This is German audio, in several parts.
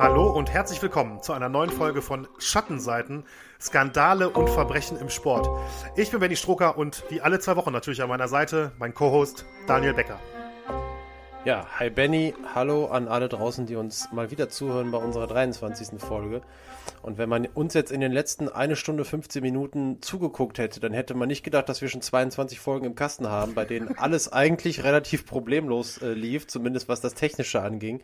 Hallo und herzlich willkommen zu einer neuen Folge von Schattenseiten, Skandale und Verbrechen im Sport. Ich bin Benny Stroker und wie alle zwei Wochen natürlich an meiner Seite mein Co-Host Daniel Becker. Ja, hi Benny, hallo an alle draußen, die uns mal wieder zuhören bei unserer 23. Folge. Und wenn man uns jetzt in den letzten eine Stunde 15 Minuten zugeguckt hätte, dann hätte man nicht gedacht, dass wir schon 22 Folgen im Kasten haben, bei denen alles eigentlich relativ problemlos äh, lief, zumindest was das Technische anging.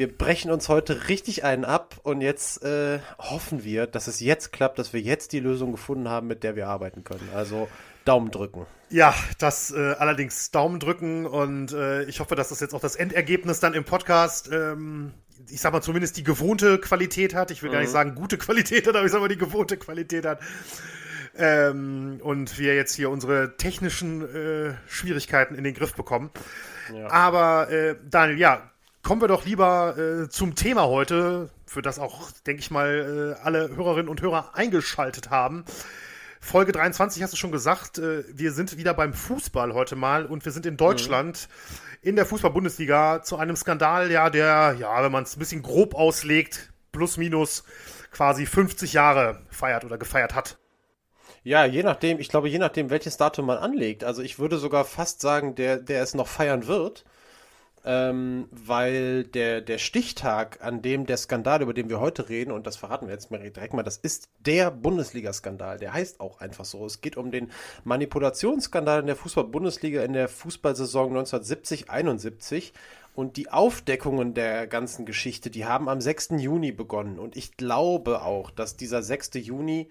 Wir brechen uns heute richtig einen ab und jetzt äh, hoffen wir, dass es jetzt klappt, dass wir jetzt die Lösung gefunden haben, mit der wir arbeiten können. Also Daumen drücken. Ja, das äh, allerdings Daumen drücken und äh, ich hoffe, dass das jetzt auch das Endergebnis dann im Podcast, ähm, ich sag mal zumindest die gewohnte Qualität hat. Ich will mhm. gar nicht mhm. sagen gute Qualität hat, aber ich sag mal die gewohnte Qualität hat. Ähm, und wir jetzt hier unsere technischen äh, Schwierigkeiten in den Griff bekommen. Ja. Aber äh, Daniel, ja, kommen wir doch lieber äh, zum Thema heute, für das auch, denke ich mal, äh, alle Hörerinnen und Hörer eingeschaltet haben. Folge 23 hast du schon gesagt, äh, wir sind wieder beim Fußball heute mal und wir sind in Deutschland mhm. in der Fußball-Bundesliga zu einem Skandal, ja, der, ja, wenn man es ein bisschen grob auslegt, plus minus quasi 50 Jahre feiert oder gefeiert hat. Ja, je nachdem, ich glaube, je nachdem, welches Datum man anlegt. Also ich würde sogar fast sagen, der, der es noch feiern wird ähm, weil der, der Stichtag, an dem der Skandal, über den wir heute reden, und das verraten wir jetzt mal direkt mal, das ist der Bundesliga-Skandal. Der heißt auch einfach so. Es geht um den Manipulationsskandal in der Fußball-Bundesliga in der Fußballsaison 1970-71. Und die Aufdeckungen der ganzen Geschichte, die haben am 6. Juni begonnen. Und ich glaube auch, dass dieser 6. Juni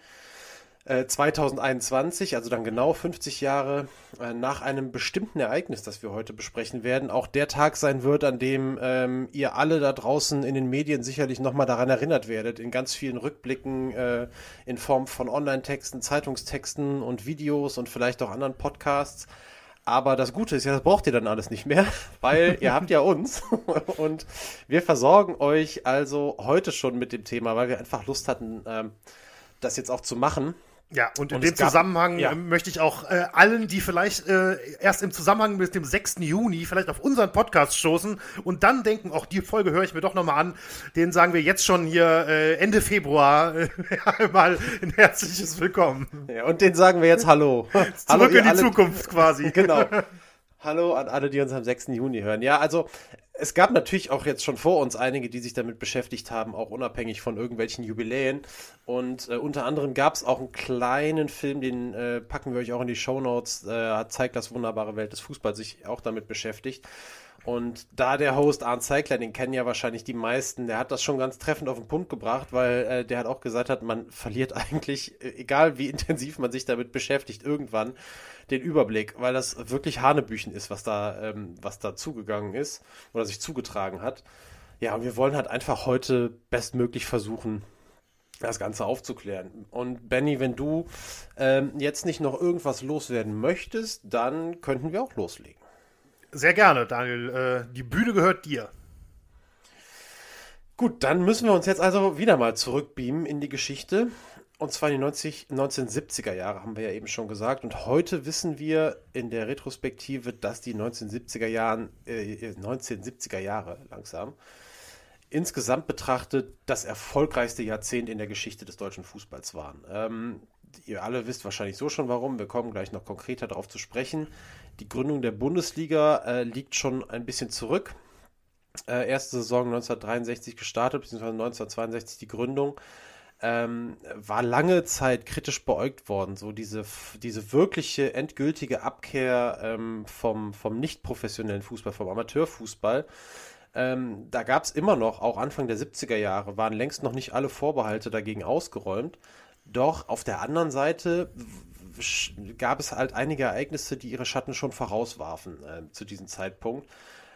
2021, äh, also dann genau 50 Jahre äh, nach einem bestimmten Ereignis, das wir heute besprechen werden, auch der Tag sein wird, an dem ähm, ihr alle da draußen in den Medien sicherlich nochmal daran erinnert werdet, in ganz vielen Rückblicken äh, in Form von Online-Texten, Zeitungstexten und Videos und vielleicht auch anderen Podcasts. Aber das Gute ist ja, das braucht ihr dann alles nicht mehr, weil ihr habt ja uns und wir versorgen euch also heute schon mit dem Thema, weil wir einfach Lust hatten, ähm, das jetzt auch zu machen. Ja, und in und dem gab, Zusammenhang ja. möchte ich auch äh, allen, die vielleicht äh, erst im Zusammenhang mit dem 6. Juni vielleicht auf unseren Podcast stoßen und dann denken, auch die Folge höre ich mir doch nochmal an, denen sagen wir jetzt schon hier äh, Ende Februar äh, einmal ein herzliches Willkommen. Ja, und denen sagen wir jetzt Hallo. Zurück Hallo, in die alle, Zukunft quasi. Genau. Hallo an alle, die uns am 6. Juni hören. Ja, also es gab natürlich auch jetzt schon vor uns einige, die sich damit beschäftigt haben, auch unabhängig von irgendwelchen Jubiläen. Und äh, unter anderem gab es auch einen kleinen Film, den äh, packen wir euch auch in die Show Notes. Äh, zeigt das wunderbare Welt des Fußballs sich auch damit beschäftigt. Und da der Host Arndt Zeigler, den kennen ja wahrscheinlich die meisten, der hat das schon ganz treffend auf den Punkt gebracht, weil äh, der hat auch gesagt hat, man verliert eigentlich, äh, egal wie intensiv man sich damit beschäftigt, irgendwann den Überblick, weil das wirklich Hanebüchen ist, was da, ähm, was da zugegangen ist oder sich zugetragen hat. Ja, und wir wollen halt einfach heute bestmöglich versuchen, das Ganze aufzuklären. Und Benny, wenn du ähm, jetzt nicht noch irgendwas loswerden möchtest, dann könnten wir auch loslegen. Sehr gerne, Daniel. Äh, die Bühne gehört dir. Gut, dann müssen wir uns jetzt also wieder mal zurückbeamen in die Geschichte. Und zwar in die 90, 1970er Jahre, haben wir ja eben schon gesagt. Und heute wissen wir in der Retrospektive, dass die 1970er, Jahren, äh, 1970er Jahre langsam insgesamt betrachtet das erfolgreichste Jahrzehnt in der Geschichte des deutschen Fußballs waren. Ähm, ihr alle wisst wahrscheinlich so schon warum. Wir kommen gleich noch konkreter darauf zu sprechen. Die Gründung der Bundesliga äh, liegt schon ein bisschen zurück. Äh, erste Saison 1963 gestartet, beziehungsweise 1962 die Gründung ähm, war lange Zeit kritisch beäugt worden. So diese, diese wirkliche endgültige Abkehr ähm, vom, vom nicht professionellen Fußball, vom Amateurfußball. Ähm, da gab es immer noch, auch Anfang der 70er Jahre, waren längst noch nicht alle Vorbehalte dagegen ausgeräumt. Doch auf der anderen Seite gab es halt einige Ereignisse, die ihre Schatten schon vorauswarfen äh, zu diesem Zeitpunkt.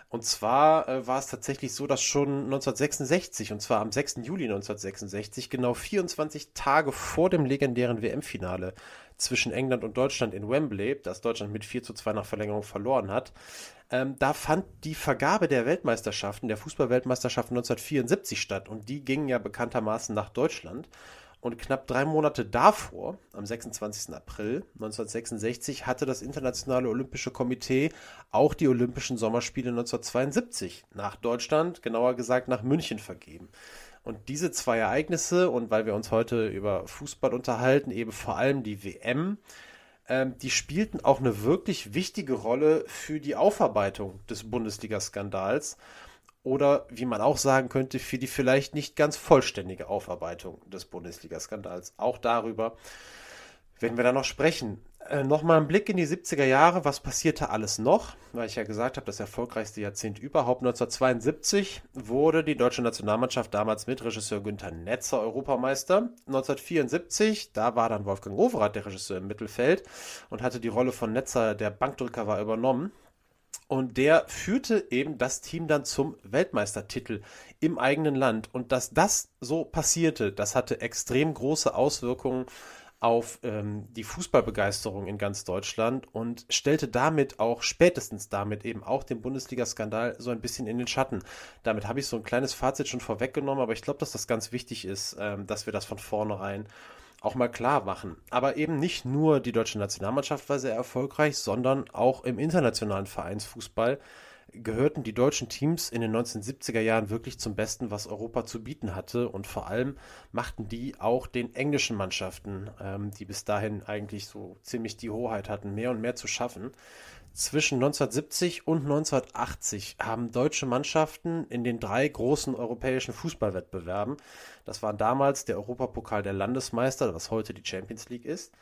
Und zwar äh, war es tatsächlich so, dass schon 1966, und zwar am 6. Juli 1966, genau 24 Tage vor dem legendären WM-Finale zwischen England und Deutschland in Wembley, das Deutschland mit 4 zu 2 nach Verlängerung verloren hat, ähm, da fand die Vergabe der Weltmeisterschaften, der Fußballweltmeisterschaften 1974 statt. Und die gingen ja bekanntermaßen nach Deutschland. Und knapp drei Monate davor, am 26. April 1966, hatte das Internationale Olympische Komitee auch die Olympischen Sommerspiele 1972 nach Deutschland, genauer gesagt nach München vergeben. Und diese zwei Ereignisse, und weil wir uns heute über Fußball unterhalten, eben vor allem die WM, ähm, die spielten auch eine wirklich wichtige Rolle für die Aufarbeitung des Bundesliga-Skandals oder wie man auch sagen könnte, für die vielleicht nicht ganz vollständige Aufarbeitung des Bundesliga-Skandals. Auch darüber werden wir da noch sprechen. Äh, Nochmal ein Blick in die 70er Jahre. Was passierte alles noch? Weil ich ja gesagt habe, das erfolgreichste Jahrzehnt überhaupt. 1972 wurde die deutsche Nationalmannschaft damals mit Regisseur Günther Netzer Europameister. 1974, da war dann Wolfgang Overath der Regisseur im Mittelfeld und hatte die Rolle von Netzer, der Bankdrücker war, übernommen. Und der führte eben das Team dann zum Weltmeistertitel im eigenen Land. Und dass das so passierte, das hatte extrem große Auswirkungen auf ähm, die Fußballbegeisterung in ganz Deutschland und stellte damit auch, spätestens damit eben auch den Bundesliga-Skandal so ein bisschen in den Schatten. Damit habe ich so ein kleines Fazit schon vorweggenommen, aber ich glaube, dass das ganz wichtig ist, ähm, dass wir das von vornherein auch mal klar machen. Aber eben nicht nur die deutsche Nationalmannschaft war sehr erfolgreich, sondern auch im internationalen Vereinsfußball gehörten die deutschen Teams in den 1970er Jahren wirklich zum Besten, was Europa zu bieten hatte. Und vor allem machten die auch den englischen Mannschaften, ähm, die bis dahin eigentlich so ziemlich die Hoheit hatten, mehr und mehr zu schaffen. Zwischen 1970 und 1980 haben deutsche Mannschaften in den drei großen europäischen Fußballwettbewerben, das war damals der Europapokal der Landesmeister, was heute die Champions League ist,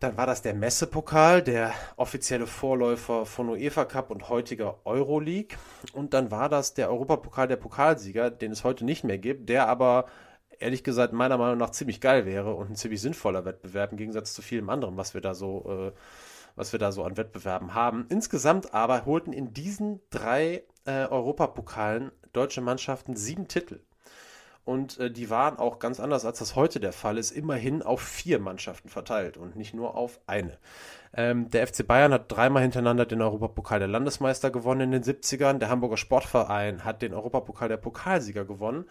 dann war das der Messepokal, der offizielle Vorläufer von UEFA Cup und heutiger Euroleague. Und dann war das der Europapokal der Pokalsieger, den es heute nicht mehr gibt, der aber ehrlich gesagt meiner Meinung nach ziemlich geil wäre und ein ziemlich sinnvoller Wettbewerb im Gegensatz zu vielem anderen, was wir da so, äh, was wir da so an Wettbewerben haben. Insgesamt aber holten in diesen drei äh, Europapokalen deutsche Mannschaften sieben Titel. Und äh, die waren auch ganz anders, als das heute der Fall ist, immerhin auf vier Mannschaften verteilt und nicht nur auf eine. Ähm, der FC Bayern hat dreimal hintereinander den Europapokal der Landesmeister gewonnen in den 70ern. Der Hamburger Sportverein hat den Europapokal der Pokalsieger gewonnen.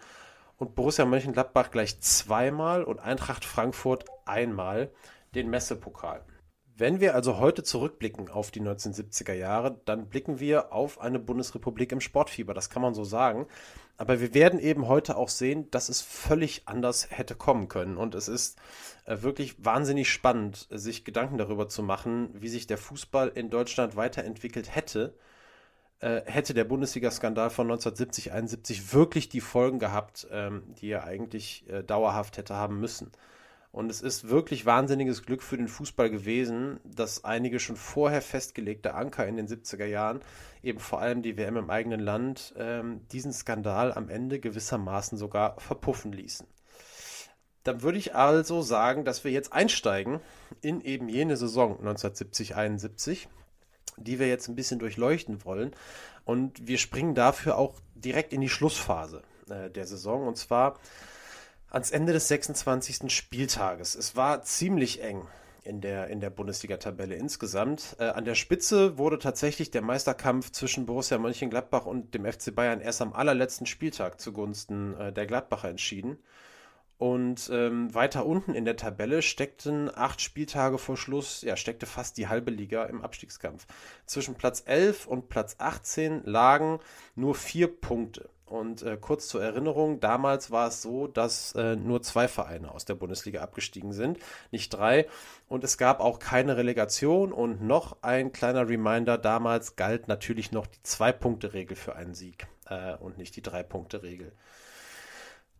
Und Borussia Mönchengladbach gleich zweimal und Eintracht Frankfurt einmal den Messepokal. Wenn wir also heute zurückblicken auf die 1970er Jahre, dann blicken wir auf eine Bundesrepublik im Sportfieber, das kann man so sagen. Aber wir werden eben heute auch sehen, dass es völlig anders hätte kommen können. Und es ist äh, wirklich wahnsinnig spannend, sich Gedanken darüber zu machen, wie sich der Fußball in Deutschland weiterentwickelt hätte, äh, hätte der Bundesliga-Skandal von 1970, 71 wirklich die Folgen gehabt, ähm, die er eigentlich äh, dauerhaft hätte haben müssen. Und es ist wirklich wahnsinniges Glück für den Fußball gewesen, dass einige schon vorher festgelegte Anker in den 70er Jahren, eben vor allem die WM im eigenen Land, ähm, diesen Skandal am Ende gewissermaßen sogar verpuffen ließen. Dann würde ich also sagen, dass wir jetzt einsteigen in eben jene Saison 1970-71, die wir jetzt ein bisschen durchleuchten wollen. Und wir springen dafür auch direkt in die Schlussphase äh, der Saison. Und zwar ans Ende des 26. Spieltages. Es war ziemlich eng in der, in der Bundesliga-Tabelle insgesamt. Äh, an der Spitze wurde tatsächlich der Meisterkampf zwischen Borussia Mönchengladbach und dem FC Bayern erst am allerletzten Spieltag zugunsten äh, der Gladbacher entschieden. Und ähm, weiter unten in der Tabelle steckten acht Spieltage vor Schluss, ja, steckte fast die halbe Liga im Abstiegskampf. Zwischen Platz 11 und Platz 18 lagen nur vier Punkte. Und äh, kurz zur Erinnerung, damals war es so, dass äh, nur zwei Vereine aus der Bundesliga abgestiegen sind, nicht drei. Und es gab auch keine Relegation. Und noch ein kleiner Reminder, damals galt natürlich noch die Zwei-Punkte-Regel für einen Sieg äh, und nicht die Drei-Punkte-Regel.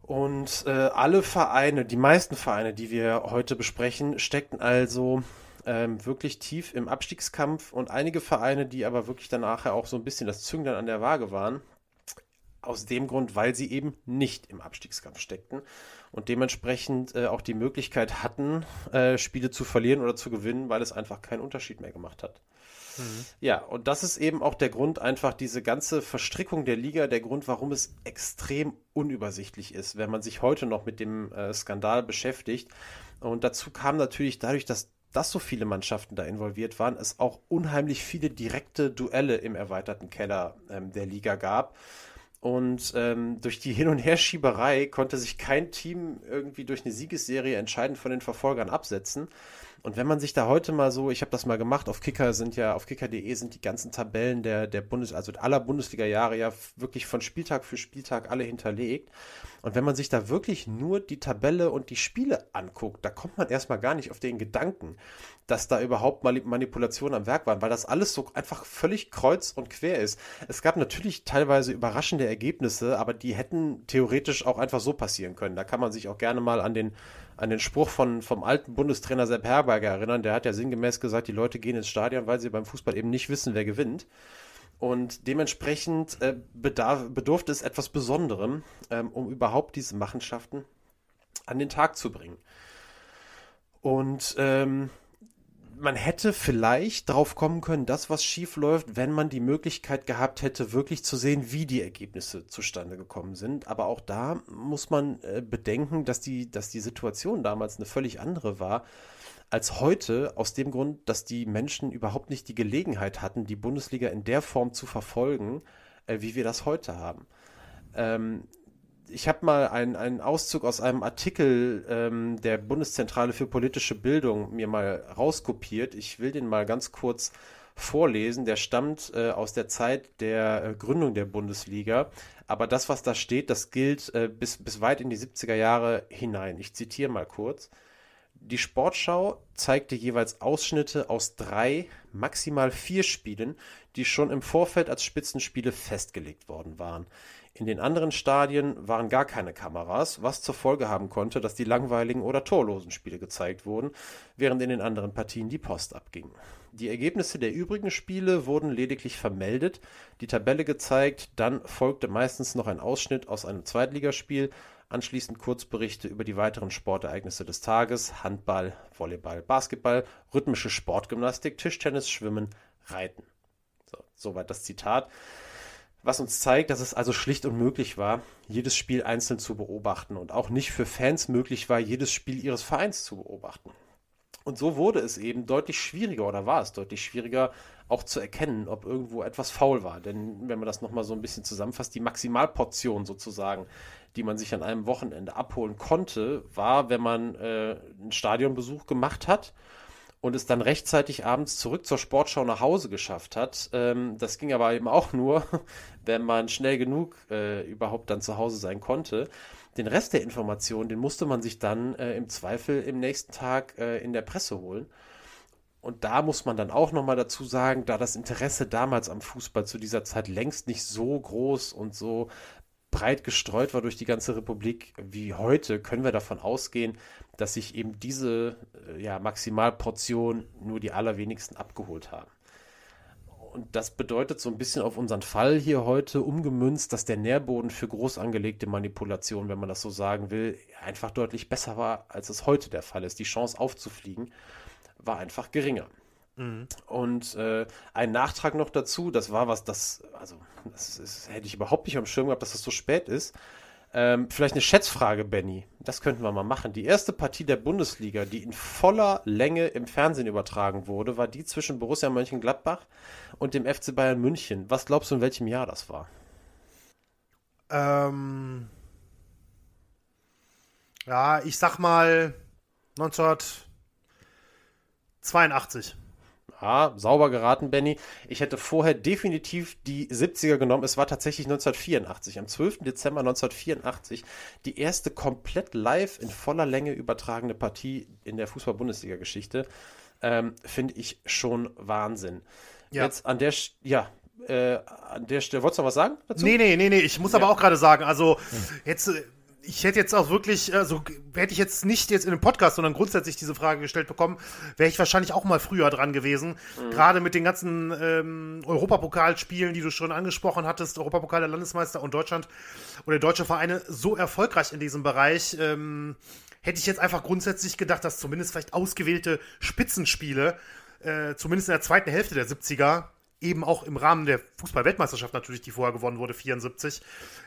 Und äh, alle Vereine, die meisten Vereine, die wir heute besprechen, steckten also ähm, wirklich tief im Abstiegskampf und einige Vereine, die aber wirklich danach auch so ein bisschen das Zünglein an der Waage waren, aus dem Grund, weil sie eben nicht im Abstiegskampf steckten und dementsprechend äh, auch die Möglichkeit hatten, äh, Spiele zu verlieren oder zu gewinnen, weil es einfach keinen Unterschied mehr gemacht hat. Mhm. Ja, und das ist eben auch der Grund, einfach diese ganze Verstrickung der Liga, der Grund, warum es extrem unübersichtlich ist, wenn man sich heute noch mit dem äh, Skandal beschäftigt. Und dazu kam natürlich dadurch, dass dass so viele Mannschaften da involviert waren, es auch unheimlich viele direkte Duelle im erweiterten Keller ähm, der Liga gab. Und ähm, durch die Hin- und Herschieberei konnte sich kein Team irgendwie durch eine Siegesserie entscheidend von den Verfolgern absetzen. Und wenn man sich da heute mal so, ich habe das mal gemacht, auf Kicker sind ja, auf kicker.de sind die ganzen Tabellen der, der Bundes, also aller Bundesliga-Jahre ja wirklich von Spieltag für Spieltag alle hinterlegt. Und wenn man sich da wirklich nur die Tabelle und die Spiele anguckt, da kommt man erstmal gar nicht auf den Gedanken, dass da überhaupt Manipulationen am Werk waren, weil das alles so einfach völlig kreuz und quer ist. Es gab natürlich teilweise überraschende Ergebnisse, aber die hätten theoretisch auch einfach so passieren können. Da kann man sich auch gerne mal an den an den Spruch von, vom alten Bundestrainer Sepp Herberger erinnern. Der hat ja sinngemäß gesagt, die Leute gehen ins Stadion, weil sie beim Fußball eben nicht wissen, wer gewinnt. Und dementsprechend äh, bedarf, bedurfte es etwas Besonderem, ähm, um überhaupt diese Machenschaften an den Tag zu bringen. Und ähm, man hätte vielleicht drauf kommen können, dass was schief läuft, wenn man die Möglichkeit gehabt hätte, wirklich zu sehen, wie die Ergebnisse zustande gekommen sind. Aber auch da muss man äh, bedenken, dass die, dass die Situation damals eine völlig andere war als heute, aus dem Grund, dass die Menschen überhaupt nicht die Gelegenheit hatten, die Bundesliga in der Form zu verfolgen, äh, wie wir das heute haben. Ähm, ich habe mal einen Auszug aus einem Artikel ähm, der Bundeszentrale für politische Bildung mir mal rauskopiert. Ich will den mal ganz kurz vorlesen. Der stammt äh, aus der Zeit der äh, Gründung der Bundesliga. Aber das, was da steht, das gilt äh, bis, bis weit in die 70er Jahre hinein. Ich zitiere mal kurz. Die Sportschau zeigte jeweils Ausschnitte aus drei, maximal vier Spielen, die schon im Vorfeld als Spitzenspiele festgelegt worden waren. In den anderen Stadien waren gar keine Kameras, was zur Folge haben konnte, dass die langweiligen oder torlosen Spiele gezeigt wurden, während in den anderen Partien die Post abging. Die Ergebnisse der übrigen Spiele wurden lediglich vermeldet, die Tabelle gezeigt, dann folgte meistens noch ein Ausschnitt aus einem Zweitligaspiel, anschließend Kurzberichte über die weiteren Sportereignisse des Tages, Handball, Volleyball, Basketball, rhythmische Sportgymnastik, Tischtennis, Schwimmen, Reiten. So, soweit das Zitat was uns zeigt, dass es also schlicht unmöglich war, jedes Spiel einzeln zu beobachten und auch nicht für Fans möglich war, jedes Spiel ihres Vereins zu beobachten. Und so wurde es eben deutlich schwieriger oder war es deutlich schwieriger, auch zu erkennen, ob irgendwo etwas faul war. Denn wenn man das nochmal so ein bisschen zusammenfasst, die Maximalportion sozusagen, die man sich an einem Wochenende abholen konnte, war, wenn man äh, einen Stadionbesuch gemacht hat und es dann rechtzeitig abends zurück zur Sportschau nach Hause geschafft hat. Ähm, das ging aber eben auch nur, wenn man schnell genug äh, überhaupt dann zu Hause sein konnte. Den Rest der Informationen, den musste man sich dann äh, im Zweifel im nächsten Tag äh, in der Presse holen. Und da muss man dann auch nochmal dazu sagen, da das Interesse damals am Fußball zu dieser Zeit längst nicht so groß und so breit gestreut war durch die ganze Republik wie heute, können wir davon ausgehen, dass sich eben diese äh, ja, Maximalportion nur die allerwenigsten abgeholt haben. Und das bedeutet so ein bisschen auf unseren Fall hier heute umgemünzt, dass der Nährboden für groß angelegte Manipulationen, wenn man das so sagen will, einfach deutlich besser war, als es heute der Fall ist. Die Chance aufzufliegen war einfach geringer. Mhm. Und äh, ein Nachtrag noch dazu, das war was, das, also, das, ist, hätte ich überhaupt nicht am Schirm gehabt, dass das so spät ist. Ähm, vielleicht eine Schätzfrage, Benny. Das könnten wir mal machen. Die erste Partie der Bundesliga, die in voller Länge im Fernsehen übertragen wurde, war die zwischen Borussia Mönchengladbach und dem FC Bayern München. Was glaubst du, in welchem Jahr das war? Ähm, ja, ich sag mal 1982. Ja, sauber geraten, Benny. Ich hätte vorher definitiv die 70er genommen. Es war tatsächlich 1984, am 12. Dezember 1984, die erste komplett live in voller Länge übertragene Partie in der Fußball-Bundesliga-Geschichte. Ähm, Finde ich schon Wahnsinn. Ja. Jetzt an der, ja, äh, an der Stelle, wolltest du noch was sagen dazu? Nee, nee, nee, nee. Ich muss ja. aber auch gerade sagen, also jetzt äh, ich hätte jetzt auch wirklich, also hätte ich jetzt nicht jetzt in einem Podcast, sondern grundsätzlich diese Frage gestellt bekommen, wäre ich wahrscheinlich auch mal früher dran gewesen. Mhm. Gerade mit den ganzen ähm, Europapokalspielen, die du schon angesprochen hattest, Europapokal der Landesmeister und Deutschland oder deutsche Vereine so erfolgreich in diesem Bereich. Ähm, hätte ich jetzt einfach grundsätzlich gedacht, dass zumindest vielleicht ausgewählte Spitzenspiele, äh, zumindest in der zweiten Hälfte der 70er, eben auch im Rahmen der Fußball-Weltmeisterschaft natürlich, die vorher gewonnen wurde, 74,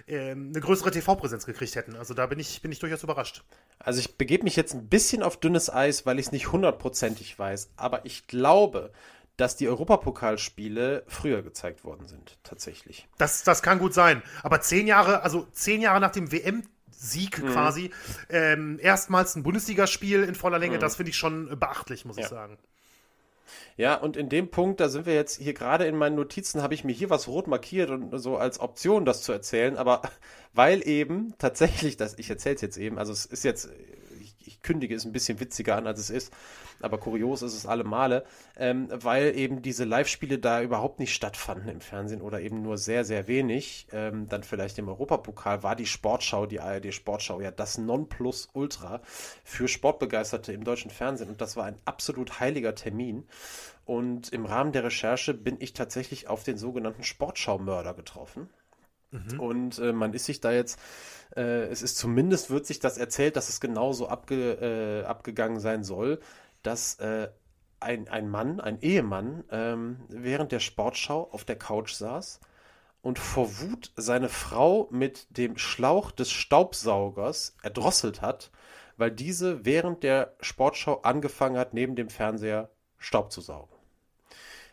äh, eine größere TV-Präsenz gekriegt hätten. Also da bin ich, bin ich durchaus überrascht. Also ich begebe mich jetzt ein bisschen auf dünnes Eis, weil ich es nicht hundertprozentig weiß, aber ich glaube, dass die Europapokalspiele früher gezeigt worden sind, tatsächlich. Das, das kann gut sein. Aber zehn Jahre, also zehn Jahre nach dem WM Sieg mhm. quasi. Ähm, erstmals ein Bundesligaspiel in voller Länge, mhm. das finde ich schon beachtlich, muss ja. ich sagen. Ja, und in dem Punkt, da sind wir jetzt hier gerade in meinen Notizen, habe ich mir hier was rot markiert und so als Option das zu erzählen, aber weil eben tatsächlich, das, ich erzähle es jetzt eben, also es ist jetzt ich kündige es ein bisschen witziger an, als es ist, aber kurios ist es alle Male, ähm, weil eben diese Live-Spiele da überhaupt nicht stattfanden im Fernsehen oder eben nur sehr, sehr wenig. Ähm, dann vielleicht im Europapokal war die Sportschau, die ARD Sportschau, ja das Nonplusultra für Sportbegeisterte im deutschen Fernsehen und das war ein absolut heiliger Termin. Und im Rahmen der Recherche bin ich tatsächlich auf den sogenannten Sportschaumörder getroffen. Mhm. Und äh, man ist sich da jetzt, äh, es ist zumindest, wird sich das erzählt, dass es genauso abge, äh, abgegangen sein soll, dass äh, ein, ein Mann, ein Ehemann, ähm, während der Sportschau auf der Couch saß und vor Wut seine Frau mit dem Schlauch des Staubsaugers erdrosselt hat, weil diese während der Sportschau angefangen hat, neben dem Fernseher Staub zu saugen.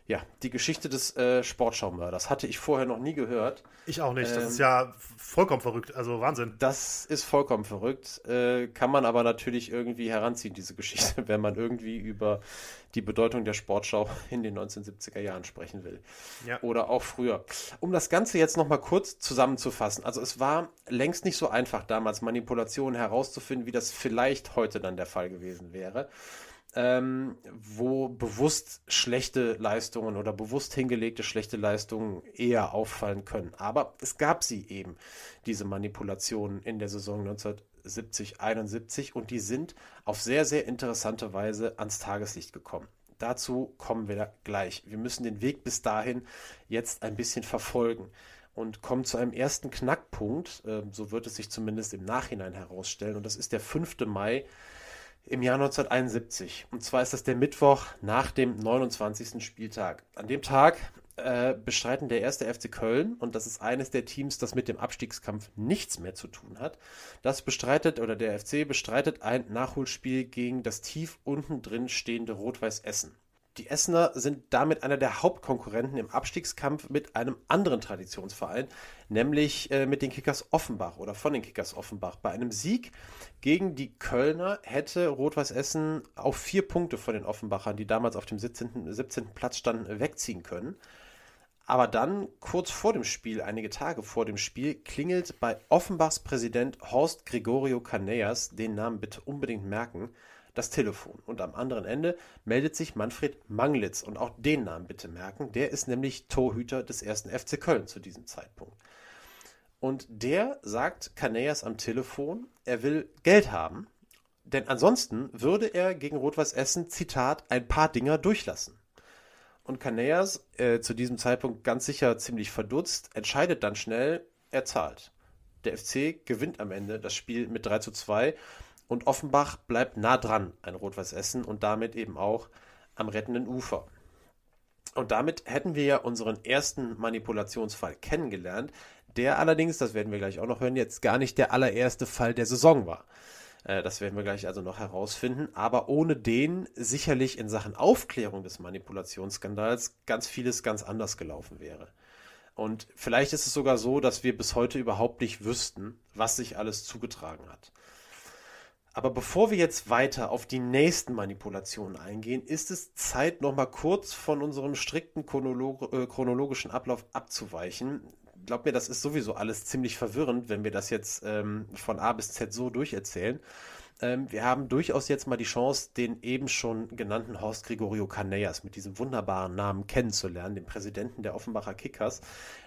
Ja, die Geschichte des äh, Sportschaumörders hatte ich vorher noch nie gehört. Ich auch nicht. Das ähm, ist ja vollkommen verrückt. Also Wahnsinn. Das ist vollkommen verrückt. Äh, kann man aber natürlich irgendwie heranziehen, diese Geschichte, wenn man irgendwie über die Bedeutung der Sportschau in den 1970er Jahren sprechen will. Ja. Oder auch früher. Um das Ganze jetzt nochmal kurz zusammenzufassen. Also es war längst nicht so einfach damals, Manipulationen herauszufinden, wie das vielleicht heute dann der Fall gewesen wäre ähm, wo bewusst schlechte Leistungen oder bewusst hingelegte schlechte Leistungen eher auffallen können. Aber es gab sie eben, diese Manipulationen in der Saison 1970, 71 und die sind auf sehr, sehr interessante Weise ans Tageslicht gekommen. Dazu kommen wir gleich. Wir müssen den Weg bis dahin jetzt ein bisschen verfolgen und kommen zu einem ersten Knackpunkt, äh, so wird es sich zumindest im Nachhinein herausstellen, und das ist der 5. Mai im Jahr 1971. Und zwar ist das der Mittwoch nach dem 29. Spieltag. An dem Tag äh, bestreiten der erste FC Köln, und das ist eines der Teams, das mit dem Abstiegskampf nichts mehr zu tun hat. Das bestreitet, oder der FC bestreitet ein Nachholspiel gegen das tief unten drin stehende Rot-Weiß Essen. Die Essener sind damit einer der Hauptkonkurrenten im Abstiegskampf mit einem anderen Traditionsverein, nämlich äh, mit den Kickers Offenbach oder von den Kickers Offenbach. Bei einem Sieg gegen die Kölner hätte Rot-Weiß Essen auf vier Punkte von den Offenbachern, die damals auf dem 17. 17. Platz standen, wegziehen können. Aber dann, kurz vor dem Spiel, einige Tage vor dem Spiel, klingelt bei Offenbachs Präsident Horst Gregorio Caneas, den Namen bitte unbedingt merken, das Telefon. Und am anderen Ende meldet sich Manfred Manglitz. Und auch den Namen bitte merken. Der ist nämlich Torhüter des ersten FC Köln zu diesem Zeitpunkt. Und der sagt Kaneas am Telefon, er will Geld haben, denn ansonsten würde er gegen Rot-Weiß Essen, Zitat, ein paar Dinger durchlassen. Und Kaneas, äh, zu diesem Zeitpunkt ganz sicher ziemlich verdutzt, entscheidet dann schnell, er zahlt. Der FC gewinnt am Ende das Spiel mit 3 zu 2 und Offenbach bleibt nah dran an Rot-Weiß Essen und damit eben auch am rettenden Ufer. Und damit hätten wir ja unseren ersten Manipulationsfall kennengelernt, der allerdings, das werden wir gleich auch noch hören, jetzt gar nicht der allererste Fall der Saison war. Äh, das werden wir gleich also noch herausfinden. Aber ohne den sicherlich in Sachen Aufklärung des Manipulationsskandals ganz vieles ganz anders gelaufen wäre. Und vielleicht ist es sogar so, dass wir bis heute überhaupt nicht wüssten, was sich alles zugetragen hat. Aber bevor wir jetzt weiter auf die nächsten Manipulationen eingehen, ist es Zeit, nochmal kurz von unserem strikten chronolog äh, chronologischen Ablauf abzuweichen. Glaub mir, das ist sowieso alles ziemlich verwirrend, wenn wir das jetzt ähm, von A bis Z so durcherzählen. Ähm, wir haben durchaus jetzt mal die Chance, den eben schon genannten Horst Gregorio Canellas mit diesem wunderbaren Namen kennenzulernen, den Präsidenten der Offenbacher Kickers,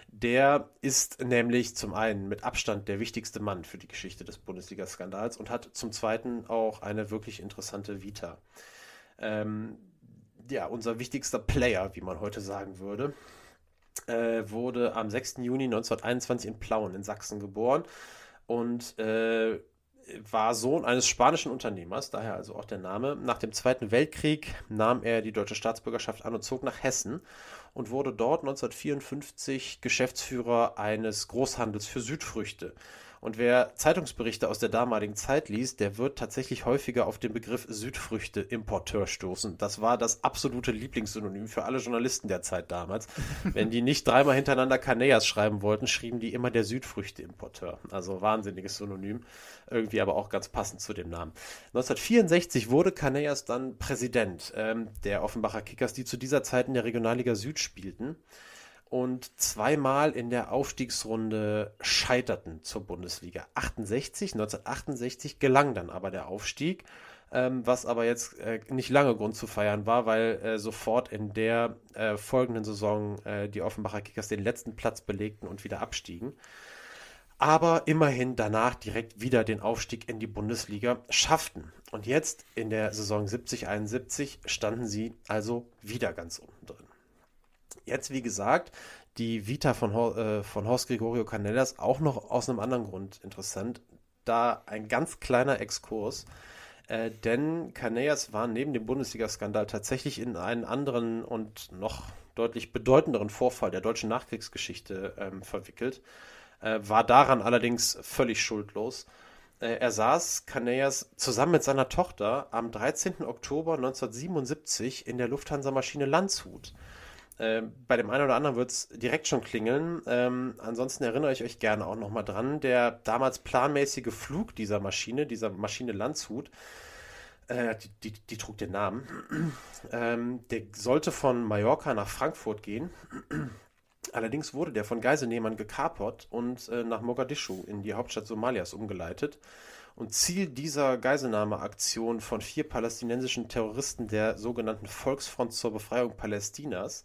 der ist nämlich zum einen mit Abstand der wichtigste Mann für die Geschichte des Bundesliga-Skandals und hat zum zweiten auch eine wirklich interessante Vita. Ähm, ja, unser wichtigster Player, wie man heute sagen würde, äh, wurde am 6. Juni 1921 in Plauen in Sachsen geboren und äh, war Sohn eines spanischen Unternehmers, daher also auch der Name. Nach dem Zweiten Weltkrieg nahm er die deutsche Staatsbürgerschaft an und zog nach Hessen und wurde dort 1954 Geschäftsführer eines Großhandels für Südfrüchte. Und wer Zeitungsberichte aus der damaligen Zeit liest, der wird tatsächlich häufiger auf den Begriff Südfrüchte-Importeur stoßen. Das war das absolute Lieblingssynonym für alle Journalisten der Zeit damals. Wenn die nicht dreimal hintereinander Canellas schreiben wollten, schrieben die immer der Südfrüchte-Importeur. Also wahnsinniges Synonym, irgendwie aber auch ganz passend zu dem Namen. 1964 wurde Canellas dann Präsident ähm, der Offenbacher Kickers, die zu dieser Zeit in der Regionalliga Süd spielten und zweimal in der Aufstiegsrunde scheiterten zur Bundesliga. 68, 1968 gelang dann aber der Aufstieg, ähm, was aber jetzt äh, nicht lange Grund zu feiern war, weil äh, sofort in der äh, folgenden Saison äh, die Offenbacher Kickers den letzten Platz belegten und wieder abstiegen. Aber immerhin danach direkt wieder den Aufstieg in die Bundesliga schafften. Und jetzt in der Saison 70-71 standen sie also wieder ganz unten drin. Jetzt, wie gesagt, die Vita von, äh, von Horst Gregorio Canellas auch noch aus einem anderen Grund interessant. Da ein ganz kleiner Exkurs. Äh, denn Canellas war neben dem Bundesliga-Skandal tatsächlich in einen anderen und noch deutlich bedeutenderen Vorfall der deutschen Nachkriegsgeschichte ähm, verwickelt. Äh, war daran allerdings völlig schuldlos. Äh, er saß, Canellas, zusammen mit seiner Tochter am 13. Oktober 1977 in der Lufthansa-Maschine Landshut. Ähm, bei dem einen oder anderen wird es direkt schon klingeln. Ähm, ansonsten erinnere ich euch gerne auch nochmal dran. Der damals planmäßige Flug dieser Maschine, dieser Maschine Landshut, äh, die, die, die, trug den Namen, ähm, der sollte von Mallorca nach Frankfurt gehen. Allerdings wurde der von Geiselnehmern gekapert und äh, nach Mogadischu in die Hauptstadt Somalias umgeleitet. Und Ziel dieser Geiselnahmeaktion von vier palästinensischen Terroristen der sogenannten Volksfront zur Befreiung Palästinas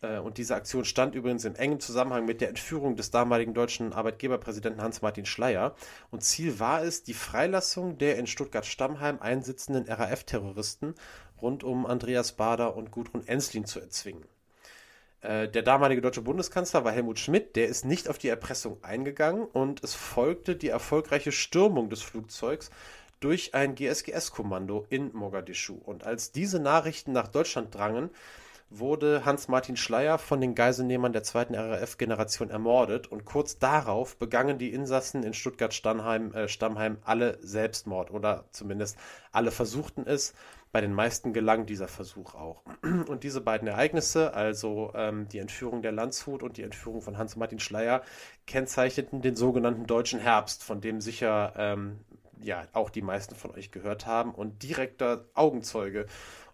äh, und diese Aktion stand übrigens in engem Zusammenhang mit der Entführung des damaligen deutschen Arbeitgeberpräsidenten Hans-Martin Schleyer. Und Ziel war es, die Freilassung der in Stuttgart-Stammheim einsitzenden RAF-Terroristen rund um Andreas Bader und Gudrun Enslin zu erzwingen. Äh, der damalige deutsche Bundeskanzler war Helmut Schmidt, der ist nicht auf die Erpressung eingegangen und es folgte die erfolgreiche Stürmung des Flugzeugs durch ein GSGS-Kommando in Mogadischu. Und als diese Nachrichten nach Deutschland drangen, wurde Hans-Martin Schleyer von den Geiselnehmern der zweiten RAF-Generation ermordet und kurz darauf begangen die Insassen in Stuttgart-Stammheim äh, alle Selbstmord oder zumindest alle versuchten es. Bei den meisten gelang dieser Versuch auch. Und diese beiden Ereignisse, also ähm, die Entführung der Landshut und die Entführung von Hans-Martin Schleyer, kennzeichneten den sogenannten Deutschen Herbst, von dem sicher ähm, ja auch die meisten von euch gehört haben und direkter Augenzeuge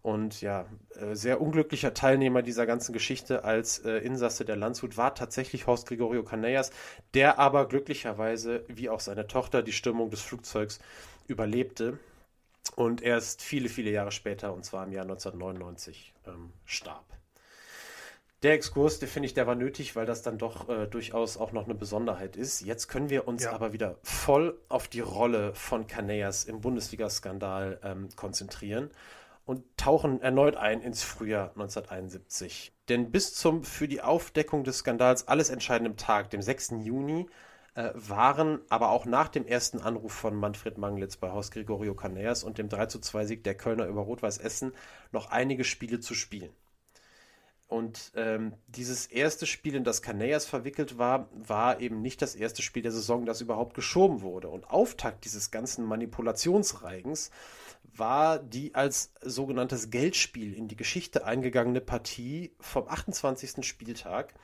und ja, äh, sehr unglücklicher Teilnehmer dieser ganzen Geschichte als äh, Insasse der Landshut war tatsächlich Horst Gregorio Canellas, der aber glücklicherweise, wie auch seine Tochter, die Stürmung des Flugzeugs überlebte und erst viele, viele Jahre später, und zwar im Jahr 1999, ähm, starb. Der Exkurs, den finde ich, der war nötig, weil das dann doch äh, durchaus auch noch eine Besonderheit ist. Jetzt können wir uns ja. aber wieder voll auf die Rolle von Canellas im Bundesliga-Skandal ähm, konzentrieren und tauchen erneut ein ins Frühjahr 1971. Denn bis zum für die Aufdeckung des Skandals alles entscheidenden Tag, dem 6. Juni, äh, waren aber auch nach dem ersten Anruf von Manfred Manglitz bei Haus Gregorio Canellas und dem 32 Sieg der Kölner über Rot-Weiß Essen noch einige Spiele zu spielen. Und ähm, dieses erste Spiel, in das Canellas verwickelt war, war eben nicht das erste Spiel der Saison, das überhaupt geschoben wurde. Und Auftakt dieses ganzen Manipulationsreigens war die als sogenanntes Geldspiel in die Geschichte eingegangene Partie vom 28. Spieltag